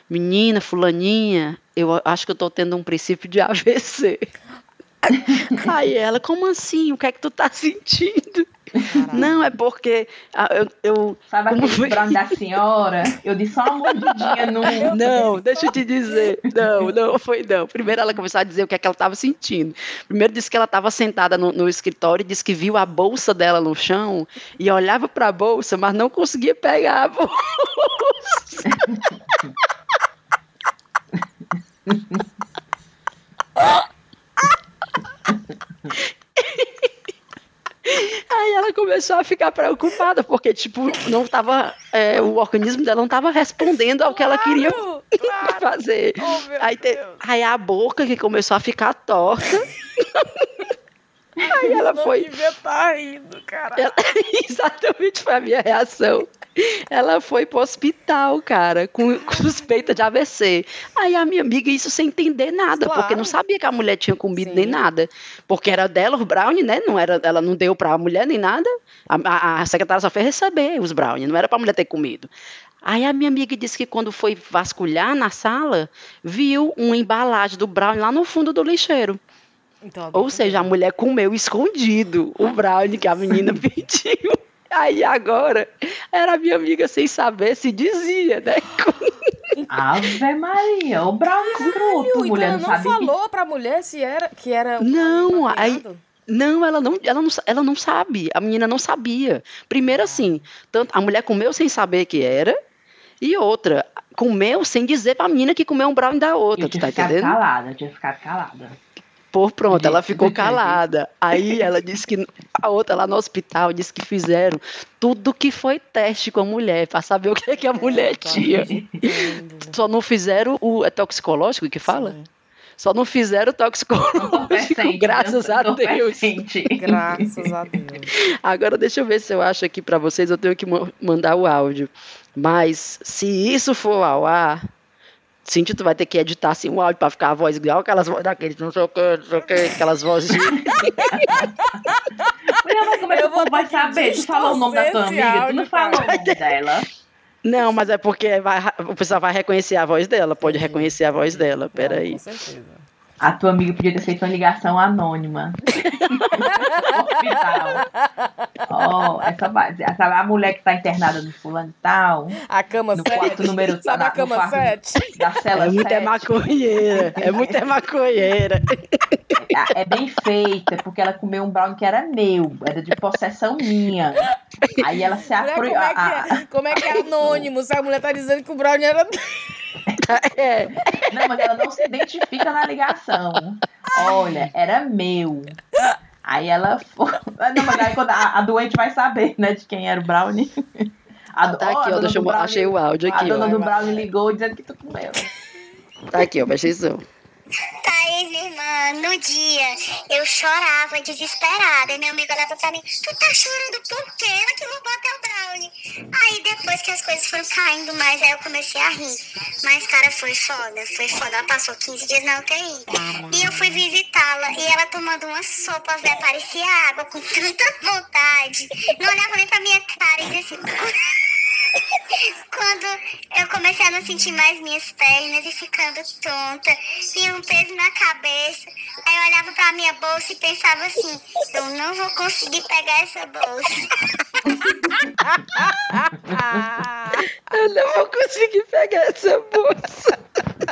Menina, fulaninha, eu acho que eu tô tendo um princípio de AVC. Aí ela, como assim? O que é que tu tá sentindo? Caralho. Não, é porque ah, eu, eu- Sabe aquele foi? da senhora? Eu dei só uma mordidinha no. Não, deixa eu te dizer. Não, não foi não. Primeiro ela começou a dizer o que é que ela estava sentindo. Primeiro disse que ela estava sentada no, no escritório e disse que viu a bolsa dela no chão e olhava para a bolsa, mas não conseguia pegar a bolsa. Aí ela começou a ficar preocupada, porque, tipo, não tava. é, o organismo dela não estava respondendo ao que ela queria Claro, claro. fazer. Oh, Aí, te- aí a boca que começou a ficar torta. Aí ela Não foi. devia estar rindo, cara. ela- exatamente foi a minha reação. Ela foi pro hospital, cara, com, com suspeita de AVC. Aí a minha amiga, isso sem entender nada, porque Claro. não sabia que a mulher tinha comido Sim. nem nada. Porque era dela os brownie, né? Não era, ela não deu pra mulher nem nada. A, a- a secretária só fez receber os brownie, não era pra mulher ter comido. Aí a minha amiga disse que quando foi vasculhar na sala, viu uma embalagem do brownie lá no fundo do lixeiro. Então, Ou seja, a mulher comeu escondido o brownie que a menina pediu. Aí agora, era a minha amiga sem saber se dizia, né? Ave Maria, o brownie escroto, então mulher ela não não falou pra mulher se era, que era um Não, aí-? Não, ela não, ela não, ela não sabe. A menina não sabia. Primeiro assim, tanto a mulher comeu sem saber que era, e outra, comeu sem dizer pra menina que comeu um brownie da outra, Eu tu tinha tá ficado entendendo? calada, eu tinha ficado calada. Por pronto, ela ficou calada. Aí ela disse que a outra lá no hospital disse que fizeram tudo que foi teste com a mulher para saber o que, é que a mulher Tô tinha. Só não fizeram o é toxicológico que fala? Sim. Só não fizeram o toxicológico, graças a Deus. Graças a Deus. Agora deixa eu ver se eu acho aqui para vocês, eu tenho que ma- mandar o áudio. Mas se isso for ao ar, Cintia, tu vai ter que editar assim um áudio para ficar a voz igual aquelas vozes daqueles, não sei o que, não sei o que, aquelas vozes de mas como é que Eu o vou vai saber? Tu falou o nome da tua amiga, tu não falou o nome dela. Não, mas é porque vai- o pessoal vai reconhecer a voz dela, pode reconhecer a voz dela, peraí. Com certeza. A tua amiga podia ter feito uma ligação anônima. Hospital. Ó, essa, sabe a mulher que tá internada no fulano e tal, A cama no 7. quarto número Sabe na- a no cama quarto 7? da cela É muita 7. maconheira, é muita maconheira. é bem feita, porque ela comeu um brownie que era meu, era de possessão minha. Aí ela se Mulher, apro... como, é que a- é, como é que é anônimo? Se a mulher tá dizendo que o Brownie era. É, Não, mas ela não se identifica na ligação. Olha, era meu. Aí ela foi. Não, mas aí quando a, a doente vai saber, né, de quem era o Brownie. A do- tá aqui, a ó. Deixa eu Brownie- achei o áudio A aqui, dona ó. do. Brownie ligou dizendo que tu comeu. Tá aqui, ó. Presta atenção. Thaís, minha irmã, no dia eu chorava desesperada. E meu amigo olhava pra mim: Tu tá chorando por quê? Ela que roubou teu brownie. Aí depois que as coisas foram caindo mais, aí eu comecei a rir. Mas, cara, foi foda. Foi foda. Ela passou 15 dias na UTI. E eu fui visitá-la e ela tomando uma sopa, velho, parecia água, com tanta vontade. Não olhava nem pra minha cara e dizia assim. Quando eu comecei a não sentir mais minhas pernas e ficando tonta, e um peso na cabeça, aí eu olhava pra minha bolsa e pensava assim: eu não vou conseguir pegar essa bolsa. Eu não vou conseguir pegar essa bolsa.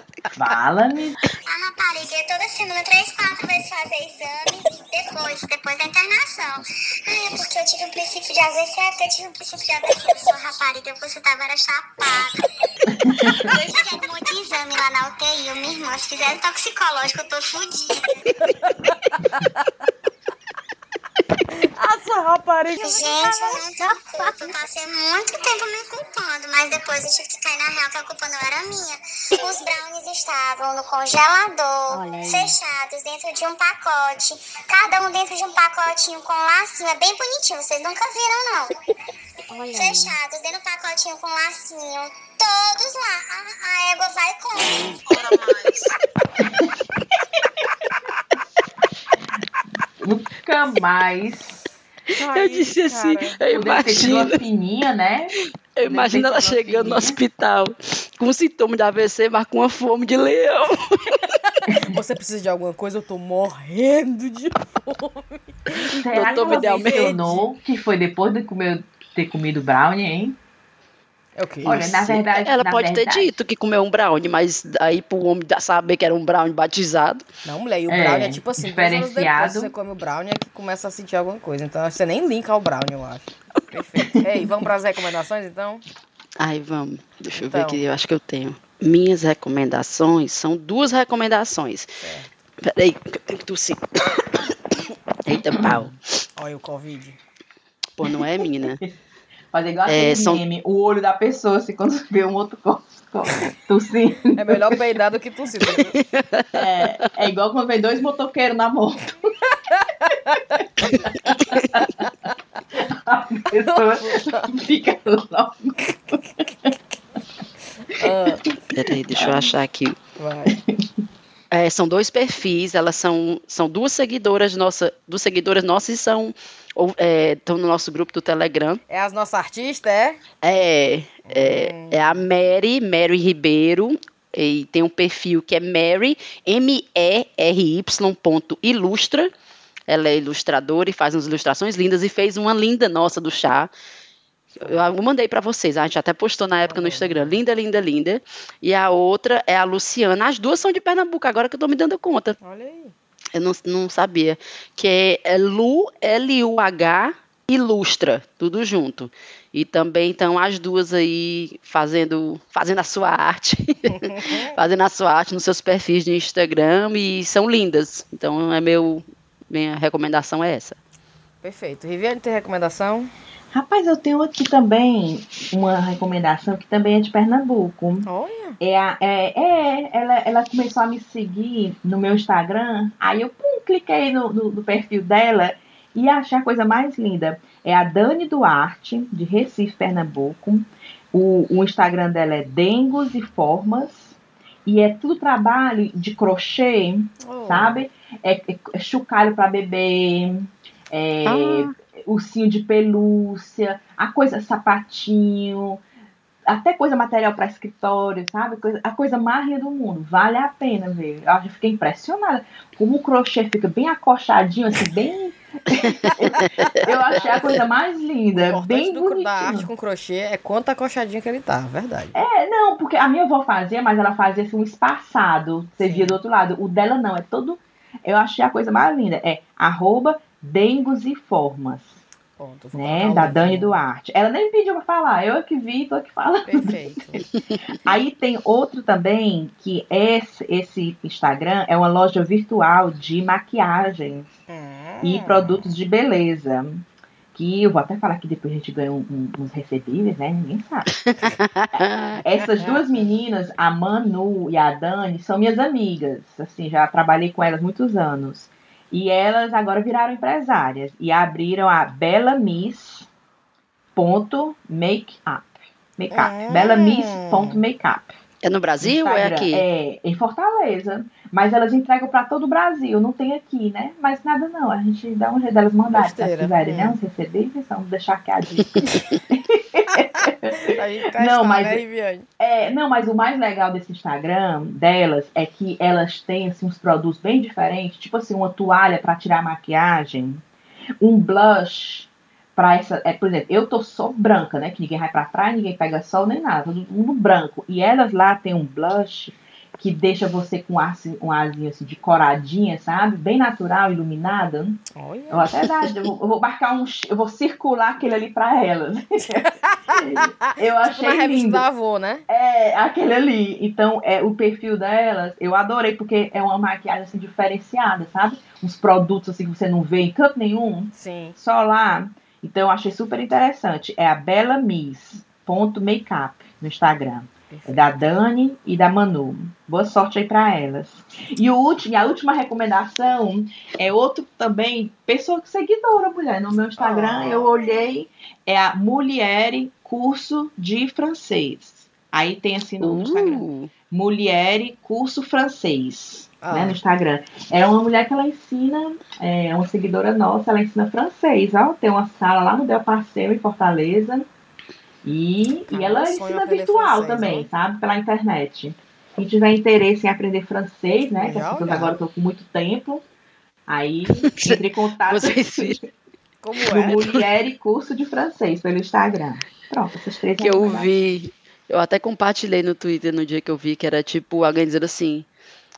Fala-me. A rapariga toda semana, três, quatro vezes fazer exame, depois, depois da internação. Ai, é porque eu tive um princípio de AVC, é eu tive um princípio de AVC. Eu sou rapariga, você tava era chapada. Eles fizeram um de exame lá na UTI, eu, minha irmã, se fizeram toxicológico, eu tô fodida. Rapariga. Gente, eu não tô culpa. Passei muito tempo me culpando, mas depois eu tive que cair na real que a culpa não era minha. Os brownies estavam no congelador, fechados dentro de um pacote. Cada um dentro de um pacotinho com lacinho. É bem bonitinho, vocês nunca viram, não. Fechados dentro do pacotinho com lacinho. Todos lá. A, a égua vai come. Ora mais. Nunca mais. Eu disse assim, eu Poder ter sido uma imagino, fininha, né? eu imagino ela chegando no hospital com sintoma de AVC, mas com uma fome de leão. Você precisa de alguma coisa? Eu tô morrendo de fome. Será que Doutor, ela idealmente. mencionou que foi depois de comer, ter comido brownie, hein? É o? Olha, na verdade. Ela na pode verdade, ter dito que comeu um brownie, mas aí pro homem saber que era um brownie batizado. Não, mulher, e o É, brownie é tipo assim, depois diferenciado. que você come o brownie é que começa a sentir alguma coisa. Então você nem linka ao brownie, eu acho. Perfeito. Ei, vamos pras recomendações então? Ai, vamos. Deixa eu Então. ver aqui, eu acho que eu tenho. Minhas recomendações são duas recomendações. Peraí, que eu tenho que tossir. Eita, pau. Olha o Covid. Pô, não é minha, né? Fazer igual É, aquele são- meme, o olho da pessoa, assim, quando vê um outro corpo tossindo. É melhor peidar do que tossir. tá? É, é igual quando vem dois motoqueiros na moto. A pessoa fica logo. Ah, Peraí, deixa eu achar aqui. vai. É, são dois perfis, elas são, são duas seguidoras nossa, duas seguidoras nossas e são ou, é, estão no nosso grupo do Telegram. É as nossas artistas, é? É, é, é a Mary, Mary Ribeiro, e tem um perfil que é Mary, M-E-R-Y ilustra. Ela é ilustradora e faz umas ilustrações lindas e fez uma linda nossa do chá. Eu, eu mandei para vocês, a gente até postou na época no Instagram. Linda, linda, linda. E a outra é a Luciana. As duas são de Pernambuco, agora que eu tô me dando conta. Olha aí. Eu não, não sabia. Que é, é Lu, L-U-H, Ilustra, tudo junto. E também estão as duas aí fazendo, fazendo a sua arte. fazendo a sua arte nos seus perfis de Instagram e são lindas. Então, é meu, minha recomendação é essa. Perfeito. Riviane, tem recomendação? Rapaz, eu tenho aqui também uma recomendação que também é de Pernambuco. Olha. É, a- é, é ela, ela começou a me seguir no meu Instagram. Aí eu pum, cliquei no, no, no perfil dela e achei a coisa mais linda. É a Dani Duarte, de Recife, Pernambuco. O, o Instagram dela é Dengos e Formas. E é tudo trabalho de crochê, Oh. sabe? É, é, é chocalho para bebê, é, Ah. ursinho de pelúcia, a coisa sapatinho, até coisa material para escritório, sabe? Coisa- a coisa mais do mundo. Vale a pena ver. Eu fiquei impressionada. Como o crochê fica bem acochadinho, assim, bem. Eu achei a coisa mais O linda. importante Bem do, da arte com crochê é quanto acochadinho que ele tá, verdade. É, não, porque a minha avó fazia, mas ela fazia assim um espaçado. Você Sim. via do outro lado. O dela não, é todo Eu achei a coisa mais linda. É arroba Dengos e Formas. Né, da. Dani Duarte. Ela nem me pediu pra falar, eu que vi, tô aqui falando. Perfeito. Aí tem outro também, que esse, esse Instagram é uma loja virtual de maquiagens e Hum. produtos de beleza. Que eu vou até falar que depois a gente ganha um- um- uns recebíveis, né? Ninguém sabe. Essas duas meninas, a Manu e a Dani, são minhas amigas. Assim, já trabalhei com elas muitos anos. E elas agora viraram empresárias e abriram a Bela Miss ponto makeup. Makeup. Hum. Bela Miss ponto makeup. É no Brasil ou é Instagram. aqui? É, em Fortaleza. Mas elas entregam para todo o Brasil, não tem aqui, né? Mas nada não, a gente dá um jeito delas mandarem, se quiserem, né? Hum. Uns recebíveis, vamos deixar aqui a dica. A gente testar, Não, mas- né, Viviane? É, não, mas o mais legal desse Instagram delas é que elas têm assim, uns produtos bem diferentes, tipo assim, uma toalha para tirar a maquiagem, um blush para essa. É, por exemplo, eu tô só branca, né? Que ninguém vai pra praia, ninguém pega sol nem nada, todo mundo branco. E elas lá têm um blush que deixa você com ar, assim, um arzinho assim de coradinha, sabe? Bem natural, iluminada. Olha. Eu até dar, eu vou, eu vou marcar um, eu vou circular aquele ali pra elas. eu achei Tipo na revista lindo. da avô, né? É, aquele ali. Então, é o perfil delas, eu adorei, porque é uma maquiagem assim, diferenciada, sabe? Uns produtos assim que você não vê em canto nenhum, Sim. só lá. Então, eu achei super interessante. É a Bela Miss, ponto makeup, no Instagram. É da Dani e da Manu. Boa sorte aí pra elas. E, o último, a última recomendação é outro também, pessoa seguidora, mulher. No meu Instagram, Ah. eu olhei, é a Mulher Curso de Francês. Aí tem assim no Instagram. Uh, Mulher Curso Francês. Ah. Né, no Instagram. É uma mulher que ela ensina, é uma seguidora nossa, ela ensina francês. Ó, tem uma sala lá no Del Parceiro, em Fortaleza. E, Cara, e ela ensina virtual francês, também, ó. sabe? Pela internet. Quem tiver interesse em aprender francês, né? Que as pessoas legal. agora estão com muito tempo. Aí entre em contato? Como no é? Mulher e Curso de Francês pelo Instagram. Pronto, essas três que eu vi. Eu até compartilhei no Twitter no dia que eu vi, que era tipo alguém dizendo assim: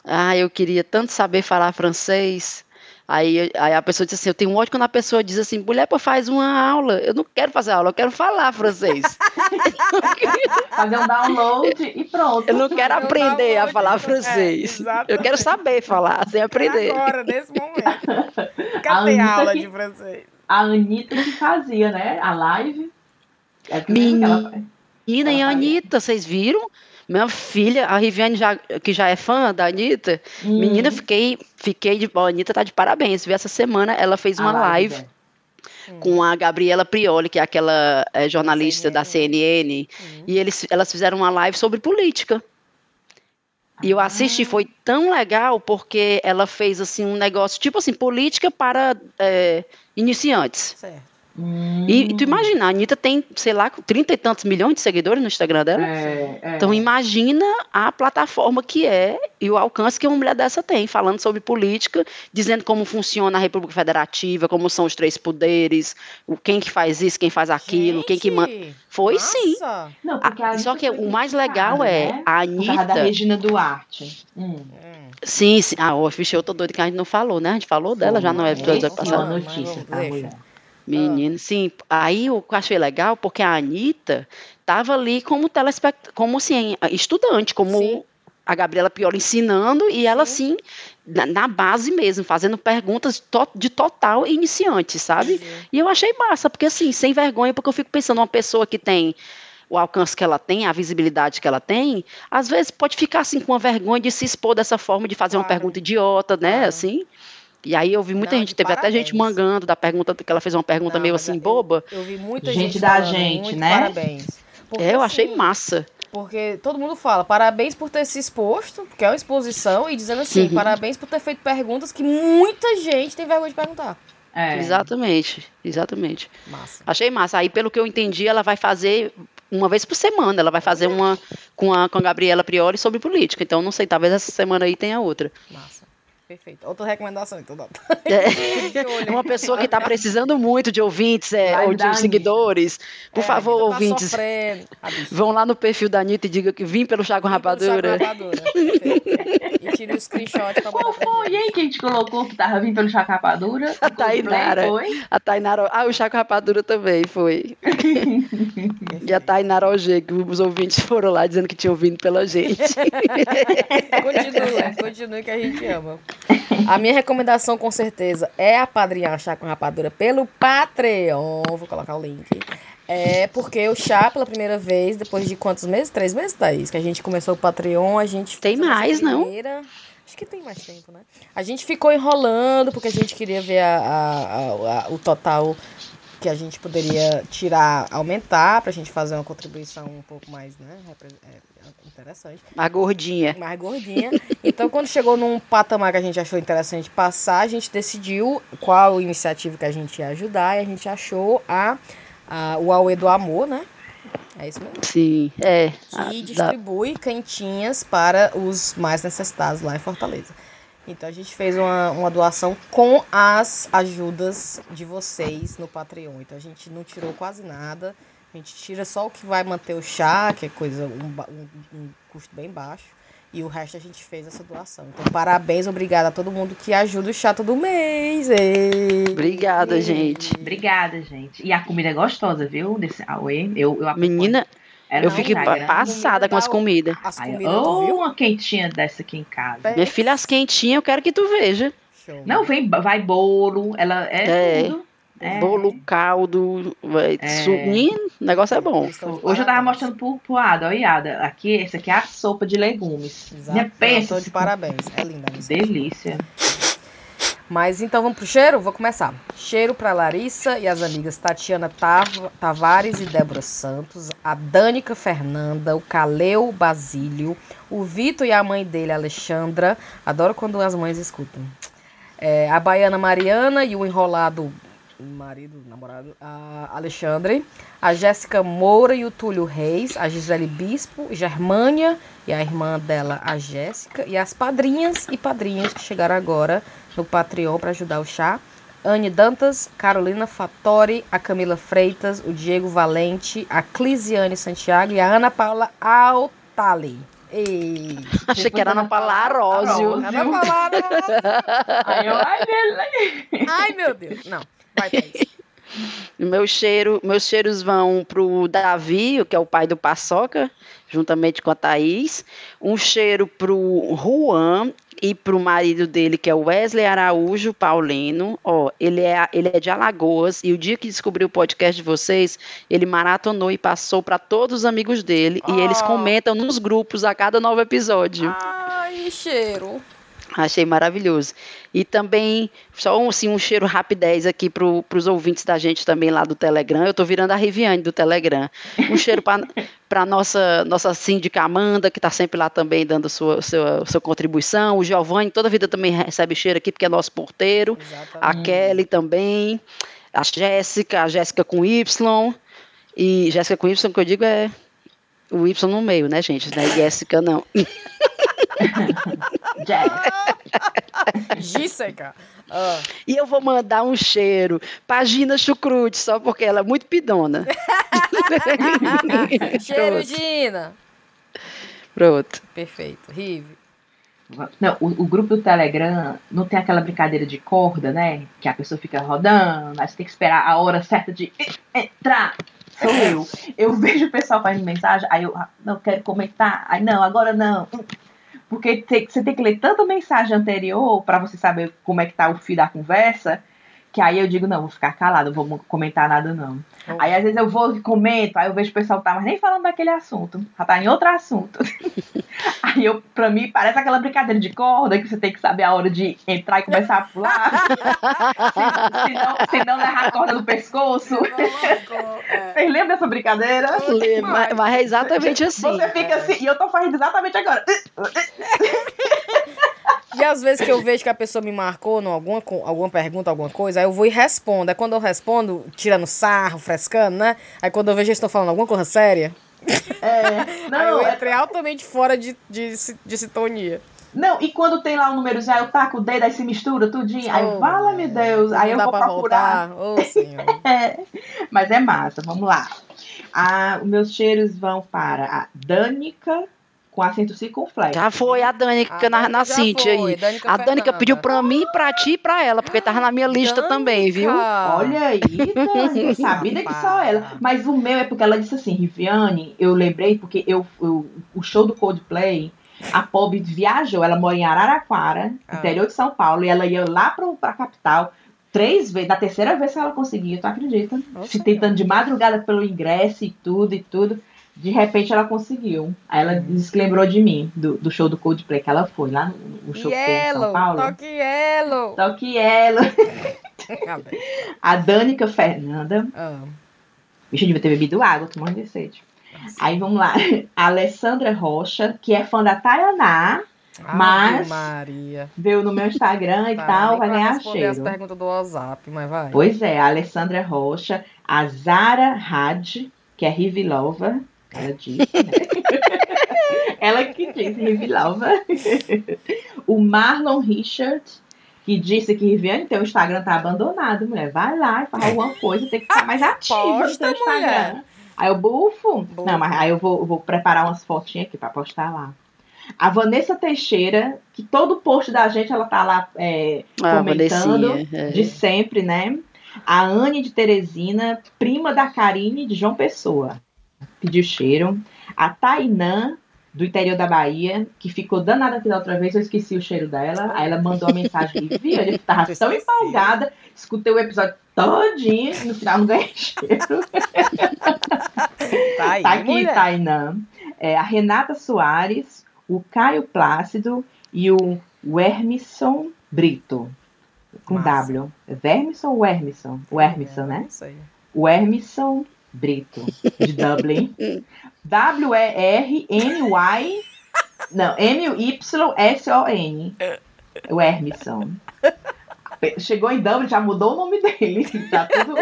Ah, eu queria tanto saber falar francês. Aí, aí a pessoa disse assim: Eu tenho um ódio quando a pessoa diz assim: mulher, pô, faz uma aula. Eu não quero fazer aula, eu quero falar francês. Fazer um download e pronto. Eu não quero Eu aprender a download, falar é, francês. exatamente. Eu quero saber falar, sem aprender. Agora, nesse momento. A Cadê Anitta aula que- de francês? a Anitta que fazia, né? A live. É ela. Menina e a. Anitta, vocês viram? Minha filha, a Riviane, já, que já é fã da Anitta, Hum, menina, fiquei, fiquei de. A Anitta tá de parabéns. Vi essa semana, ela fez uma live é. com a Gabriela Prioli, que é aquela eh, jornalista da CNN, Uhum. e eles, elas fizeram uma live sobre política. E eu assisti, Ah. foi tão legal, porque ela fez assim um negócio, tipo assim, política para eh, iniciantes. Certo. Hum, E, e tu imagina, a Anitta tem, sei lá, trinta e tantos milhões de seguidores no Instagram dela. É, é. Então imagina a plataforma que é e o alcance que uma mulher dessa tem, falando sobre política, dizendo como funciona a República Federativa, como são os três poderes, o quem que faz isso, quem faz aquilo, quem que manda. Gente, Foi sim. nossa. Não, porque a Ah, só Anitta que o mais legal é né? a causa da Anitta. Regina Duarte. Hum. Hum. Sim, sim. Ah, ficha, eu tô doida que a gente não falou, né? A gente falou dela já no Foi episódio uma passado. Mas notícia, vamos- tá, mulher? Menino, sim. Aí o que eu achei legal, porque a Anitta tava ali como telespect... como assim, estudante, como Sim. a Gabriela Pior ensinando, e ela assim, na, na base mesmo, fazendo perguntas to- de total iniciante, sabe? E eu achei massa, porque assim, sem vergonha, porque eu fico pensando, uma pessoa que tem o alcance que ela tem, a visibilidade que ela tem, às vezes pode ficar assim com a vergonha de se expor dessa forma, de fazer uma Claro. pergunta idiota, né? Claro. Assim. E aí eu vi muita Não, gente, teve até gente parabéns. mangando da pergunta, que ela fez uma pergunta Não, meio assim, eu- boba. Eu vi muita Gente gente, da falando, gente, muito né? Parabéns. Porque, É, eu achei assim, massa. Porque todo mundo fala parabéns por ter se exposto, porque é uma exposição, e dizendo assim, Uhum. parabéns por ter feito perguntas que muita gente tem vergonha de perguntar. É. Exatamente, exatamente. Massa. Achei massa. Aí, pelo que eu entendi, ela vai fazer uma vez por semana. Ela vai fazer uma com a, com a Gabriela Priori sobre política. Então, não sei, talvez essa semana aí tenha outra. Massa. Perfeito. Outra recomendação, então. Dá. É uma pessoa que está precisando muito de ouvintes é, ou de seguidores. Por É, favor, Anitta tá ouvintes, vão lá no perfil da Anitta e diga que vim pelo com Vim pelo Chá com Rapadura. Rapadura. E tire o screenshot pra Qual foi, hein, que a gente colocou que tava vindo pelo chá rapadura? A Tainara. Foi? A Tainara. Ah, o Chaco Rapadura também foi. E a Tainara OG, que os ouvintes foram lá dizendo que tinham vindo pela gente. Continue, continue que a gente ama. A minha recomendação, com certeza, é apadrinhar chá com rapadura pelo Patreon. Vou colocar o link. É porque o chá, pela primeira vez, depois de quantos meses? Três meses, Thaís? Que a gente começou o Patreon, a gente. Tem mais, não? Acho que tem mais tempo, né? A gente ficou enrolando porque a gente queria ver a- a- a- a- o total que a gente poderia tirar, aumentar, pra gente fazer uma contribuição um pouco mais, né? Interessante A gordinha. mais gordinha. Então, quando chegou num patamar que a gente achou interessante passar, a gente decidiu qual iniciativa que a gente ia ajudar e a gente achou a, a o Aue do Amor, né? É isso mesmo. Sim, é. Que da- distribui quentinhas para os mais necessitados lá em Fortaleza. Então a gente fez uma, uma doação com as ajudas de vocês no Patreon. Então a gente não tirou quase nada. A gente tira só o que vai manter o chá, que é coisa, um, um- um custo bem baixo. E o resto a gente fez essa doação. Então, parabéns, obrigada a todo mundo que ajuda o chá todo mês. Ê! Obrigada, gente. Obrigada, gente. E a comida é gostosa, viu? Desse Aue. Eu, eu acompanho. Menina, eu fiquei Instagram. passada com as comidas. As comidas, oh, viu? uma quentinha dessa aqui em casa. Minha filha, as quentinhas, eu quero que tu veja. Show. Não, vem, vai bolo, ela é, É. tudo. É. Bolo, caldo, É. o negócio é bom. Hoje eu tava mostrando pro, pro Ada, ó, Iada, aqui, esse aqui é a sopa de legumes. Exato. Minha pensa, de parabéns. É linda. mensagem. delícia. Mas então vamos pro cheiro? Vou começar. Cheiro pra Larissa e as amigas Tatiana Tav- Tavares e Débora Santos, a Dânica Fernanda, o Caleu Basílio, o Vitor e a mãe dele, Alexandra. Adoro quando as mães escutam. É, a Baiana Mariana e o enrolado marido, namorado, a Alexandre, a Jéssica Moura e o Túlio Reis, a Gisele Bispo, Germânia e a irmã dela, a Jéssica, e as padrinhas e padrinhos que chegaram agora no Patreon para ajudar o chá. Anne Dantas, Carolina Fattori, a Camila Freitas, o Diego Valente, a Clisiane Santiago e a Ana Paula Altali. Ei, Achei que era na palavra Arósio. Arósio. Ana Paula Aí eu, ai. Ai, meu Deus. Não, vai. Meu cheiro, meus cheiros vão pro Davi, que é o pai do Paçoca, juntamente com a Thaís. Um cheiro pro Juan e pro marido dele, que é o Wesley Araújo Paulino. Ó, ele é, ele é de Alagoas e o dia que descobriu o podcast de vocês, ele maratonou e passou para todos os amigos dele e eles Oh. comentam nos grupos a cada novo episódio. Ai, cheiro. Achei maravilhoso. E também, só um, assim, um cheiro rapidez aqui para os ouvintes da gente também lá do Telegram. Eu estou virando a Riviane do Telegram. Um cheiro para nossa nossa síndica Amanda, que está sempre lá também dando sua, sua, sua contribuição. O Giovanni, toda vida também recebe cheiro aqui, porque é nosso porteiro. A Exatamente. Kelly também. A Jéssica, a Jéssica com Y. E Jéssica com Y, que eu digo é o Y no meio, né, gente? Não é Jéssica, não. Jack. Gisseca. Ah, E eu vou mandar um cheiro pra Gina Chucrute, só porque ela é muito pidona. cheiro, Pronto. Gina. Pronto. Perfeito. Rive. Não, o, o grupo do Telegram não tem aquela brincadeira de corda, né? Que a pessoa fica rodando, aí você tem que esperar a hora certa de entrar. Sou eu. Eu vejo o pessoal fazendo mensagem, aí eu ah, não quero comentar, aí não, agora não. Porque você tem que ler tanta mensagem anterior pra você saber como é que tá o fio da conversa, que aí eu digo, não, vou ficar calado, não vou comentar nada não. Aí às vezes eu vou e comento, aí eu vejo o pessoal tá mais nem falando daquele assunto, já tá em outro assunto. aí eu, pra mim, parece aquela brincadeira de corda que você tem que saber a hora de entrar e começar a pular. se, não, levar a corda no pescoço. É. Vocês lembram dessa brincadeira? Mas, mas é exatamente assim. Você fica assim, e eu tô fazendo exatamente agora. E às vezes que eu vejo que a pessoa me marcou em alguma, alguma pergunta, alguma coisa, aí eu vou e respondo. Aí quando eu respondo, tirando sarro, frescando, né? Aí quando eu vejo que eles estão falando alguma coisa séria, É, aí não, eu é- entrei altamente fora de, de, de sintonia. não, e quando tem lá o número já, eu taco o dedo, aí se mistura tudinho. Aí, Oh, fala-me Deus. Aí eu Não dá vou pra procurar. voltar. Ô, senhor. É, mas é massa, vamos lá. Ah, os meus cheiros vão para a Dânica com acento circunflexo. Já foi a Danica A na, na Cintia foi, aí. Danica A Fernanda. pediu pra mim, pra ti e pra ela, porque tava na minha lista também, viu? Olha aí, Dani, sabida que só ela. Mas o meu é porque ela disse assim, Riviane, eu lembrei porque eu, eu- o show do Coldplay, a Pob viajou, ela mora em Araraquara, Ah. interior de São Paulo, e ela ia lá pro, pra capital três vezes, na terceira vez que ela conseguiu, tu acredita? Nossa, Se tentando de madrugada pelo ingresso e tudo e tudo. De repente ela conseguiu. Aí ela disse que lembrou de mim, do, do show do Coldplay, que ela foi lá no, no show que em São Paulo. toque Yellow. Só que ela, a Danica Fernanda, Ah, Bicho, eu devia ter bebido água, tô morrendo de sede. Aí vamos lá. A Alessandra Rocha, que é fã da Tayaná, Ave Mas- Maria. veio no meu Instagram e Tá, tal, vai ganhar responder as cheiro. perguntas do WhatsApp, mas vai. Pois é, a Alessandra Rocha, a Zara Had, que é Rivi Lover, ela disse, né? ela que disse Rivi Lover. o Marlon Richard, que disse que Riviane, teu Instagram tá abandonado, mulher. Vai lá e faz alguma coisa, tem que ficar mais ativa no Posta, teu Instagram. mulher. Aí eu bufo. Bufo. Não, mas aí eu vou, vou preparar umas fotinhas aqui pra postar lá. A Vanessa Teixeira, que todo post da gente, ela tá lá é, Ah, comentando é. de sempre, né? A Anne de Teresina, prima da Karine de João Pessoa, pediu cheiro. A Tainã, do interior da Bahia, que ficou danada aqui da outra vez, eu esqueci o cheiro dela. Aí ela mandou uma mensagem e viu, ele tava tão empolgada, escutei o episódio todinho e no final não ganhei cheiro. Tá aí, Tá aqui, mulher. Tainã. É, a Renata Soares, o Caio Plácido e o Wermisson Brito. Com Massa. W. É Vermisson ou Wermisson? O Wermisson, né? Não sei. Wermisson Brito, de Dublin. W-E-R-N-Y. Não, M-Y-S-O-N. Wermisson. Chegou em Dublin, já mudou o nome dele. Já tudo,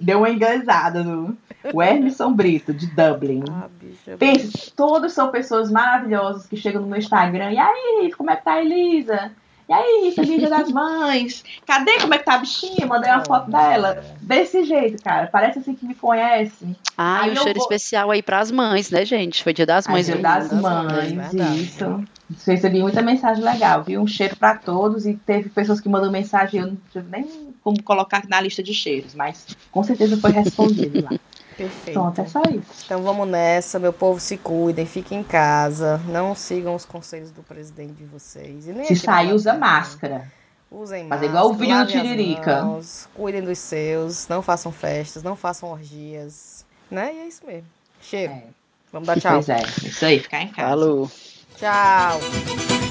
deu uma inglesada no Wermisson Brito, de Dublin. Ah, bicha. Pense, todos são pessoas maravilhosas que chegam no meu Instagram. E aí, como é que tá a Elisa? E aí, feliz dia das mães? Cadê como é que tá a bichinha? Mandei uma foto dela. Desse jeito, cara. Parece assim que me conhece. Ah, Aí e o cheiro vou- especial aí pras mães, né, gente? Foi dia das Ai, mães. dia né? das das mães, mães, verdade. isso. Recebi muita mensagem legal, viu? Um cheiro pra todos. E teve pessoas que mandam mensagem, eu não tive nem como colocar na lista de cheiros, mas com certeza foi respondido lá. Perfeito. Pronto, é só isso. Então vamos nessa, meu povo, se cuidem, fiquem em casa, não sigam os conselhos do presidente de vocês. E nem Se sair, usa Amazônia. máscara. Usem Fazer máscara, igual o do as Tiririca. mãos, cuidem dos seus, não façam festas, não façam orgias, né? E é isso mesmo. Cheiro. É. Vamos dar tchau. Pois é, isso aí, ficar em casa. Falou. Tchau.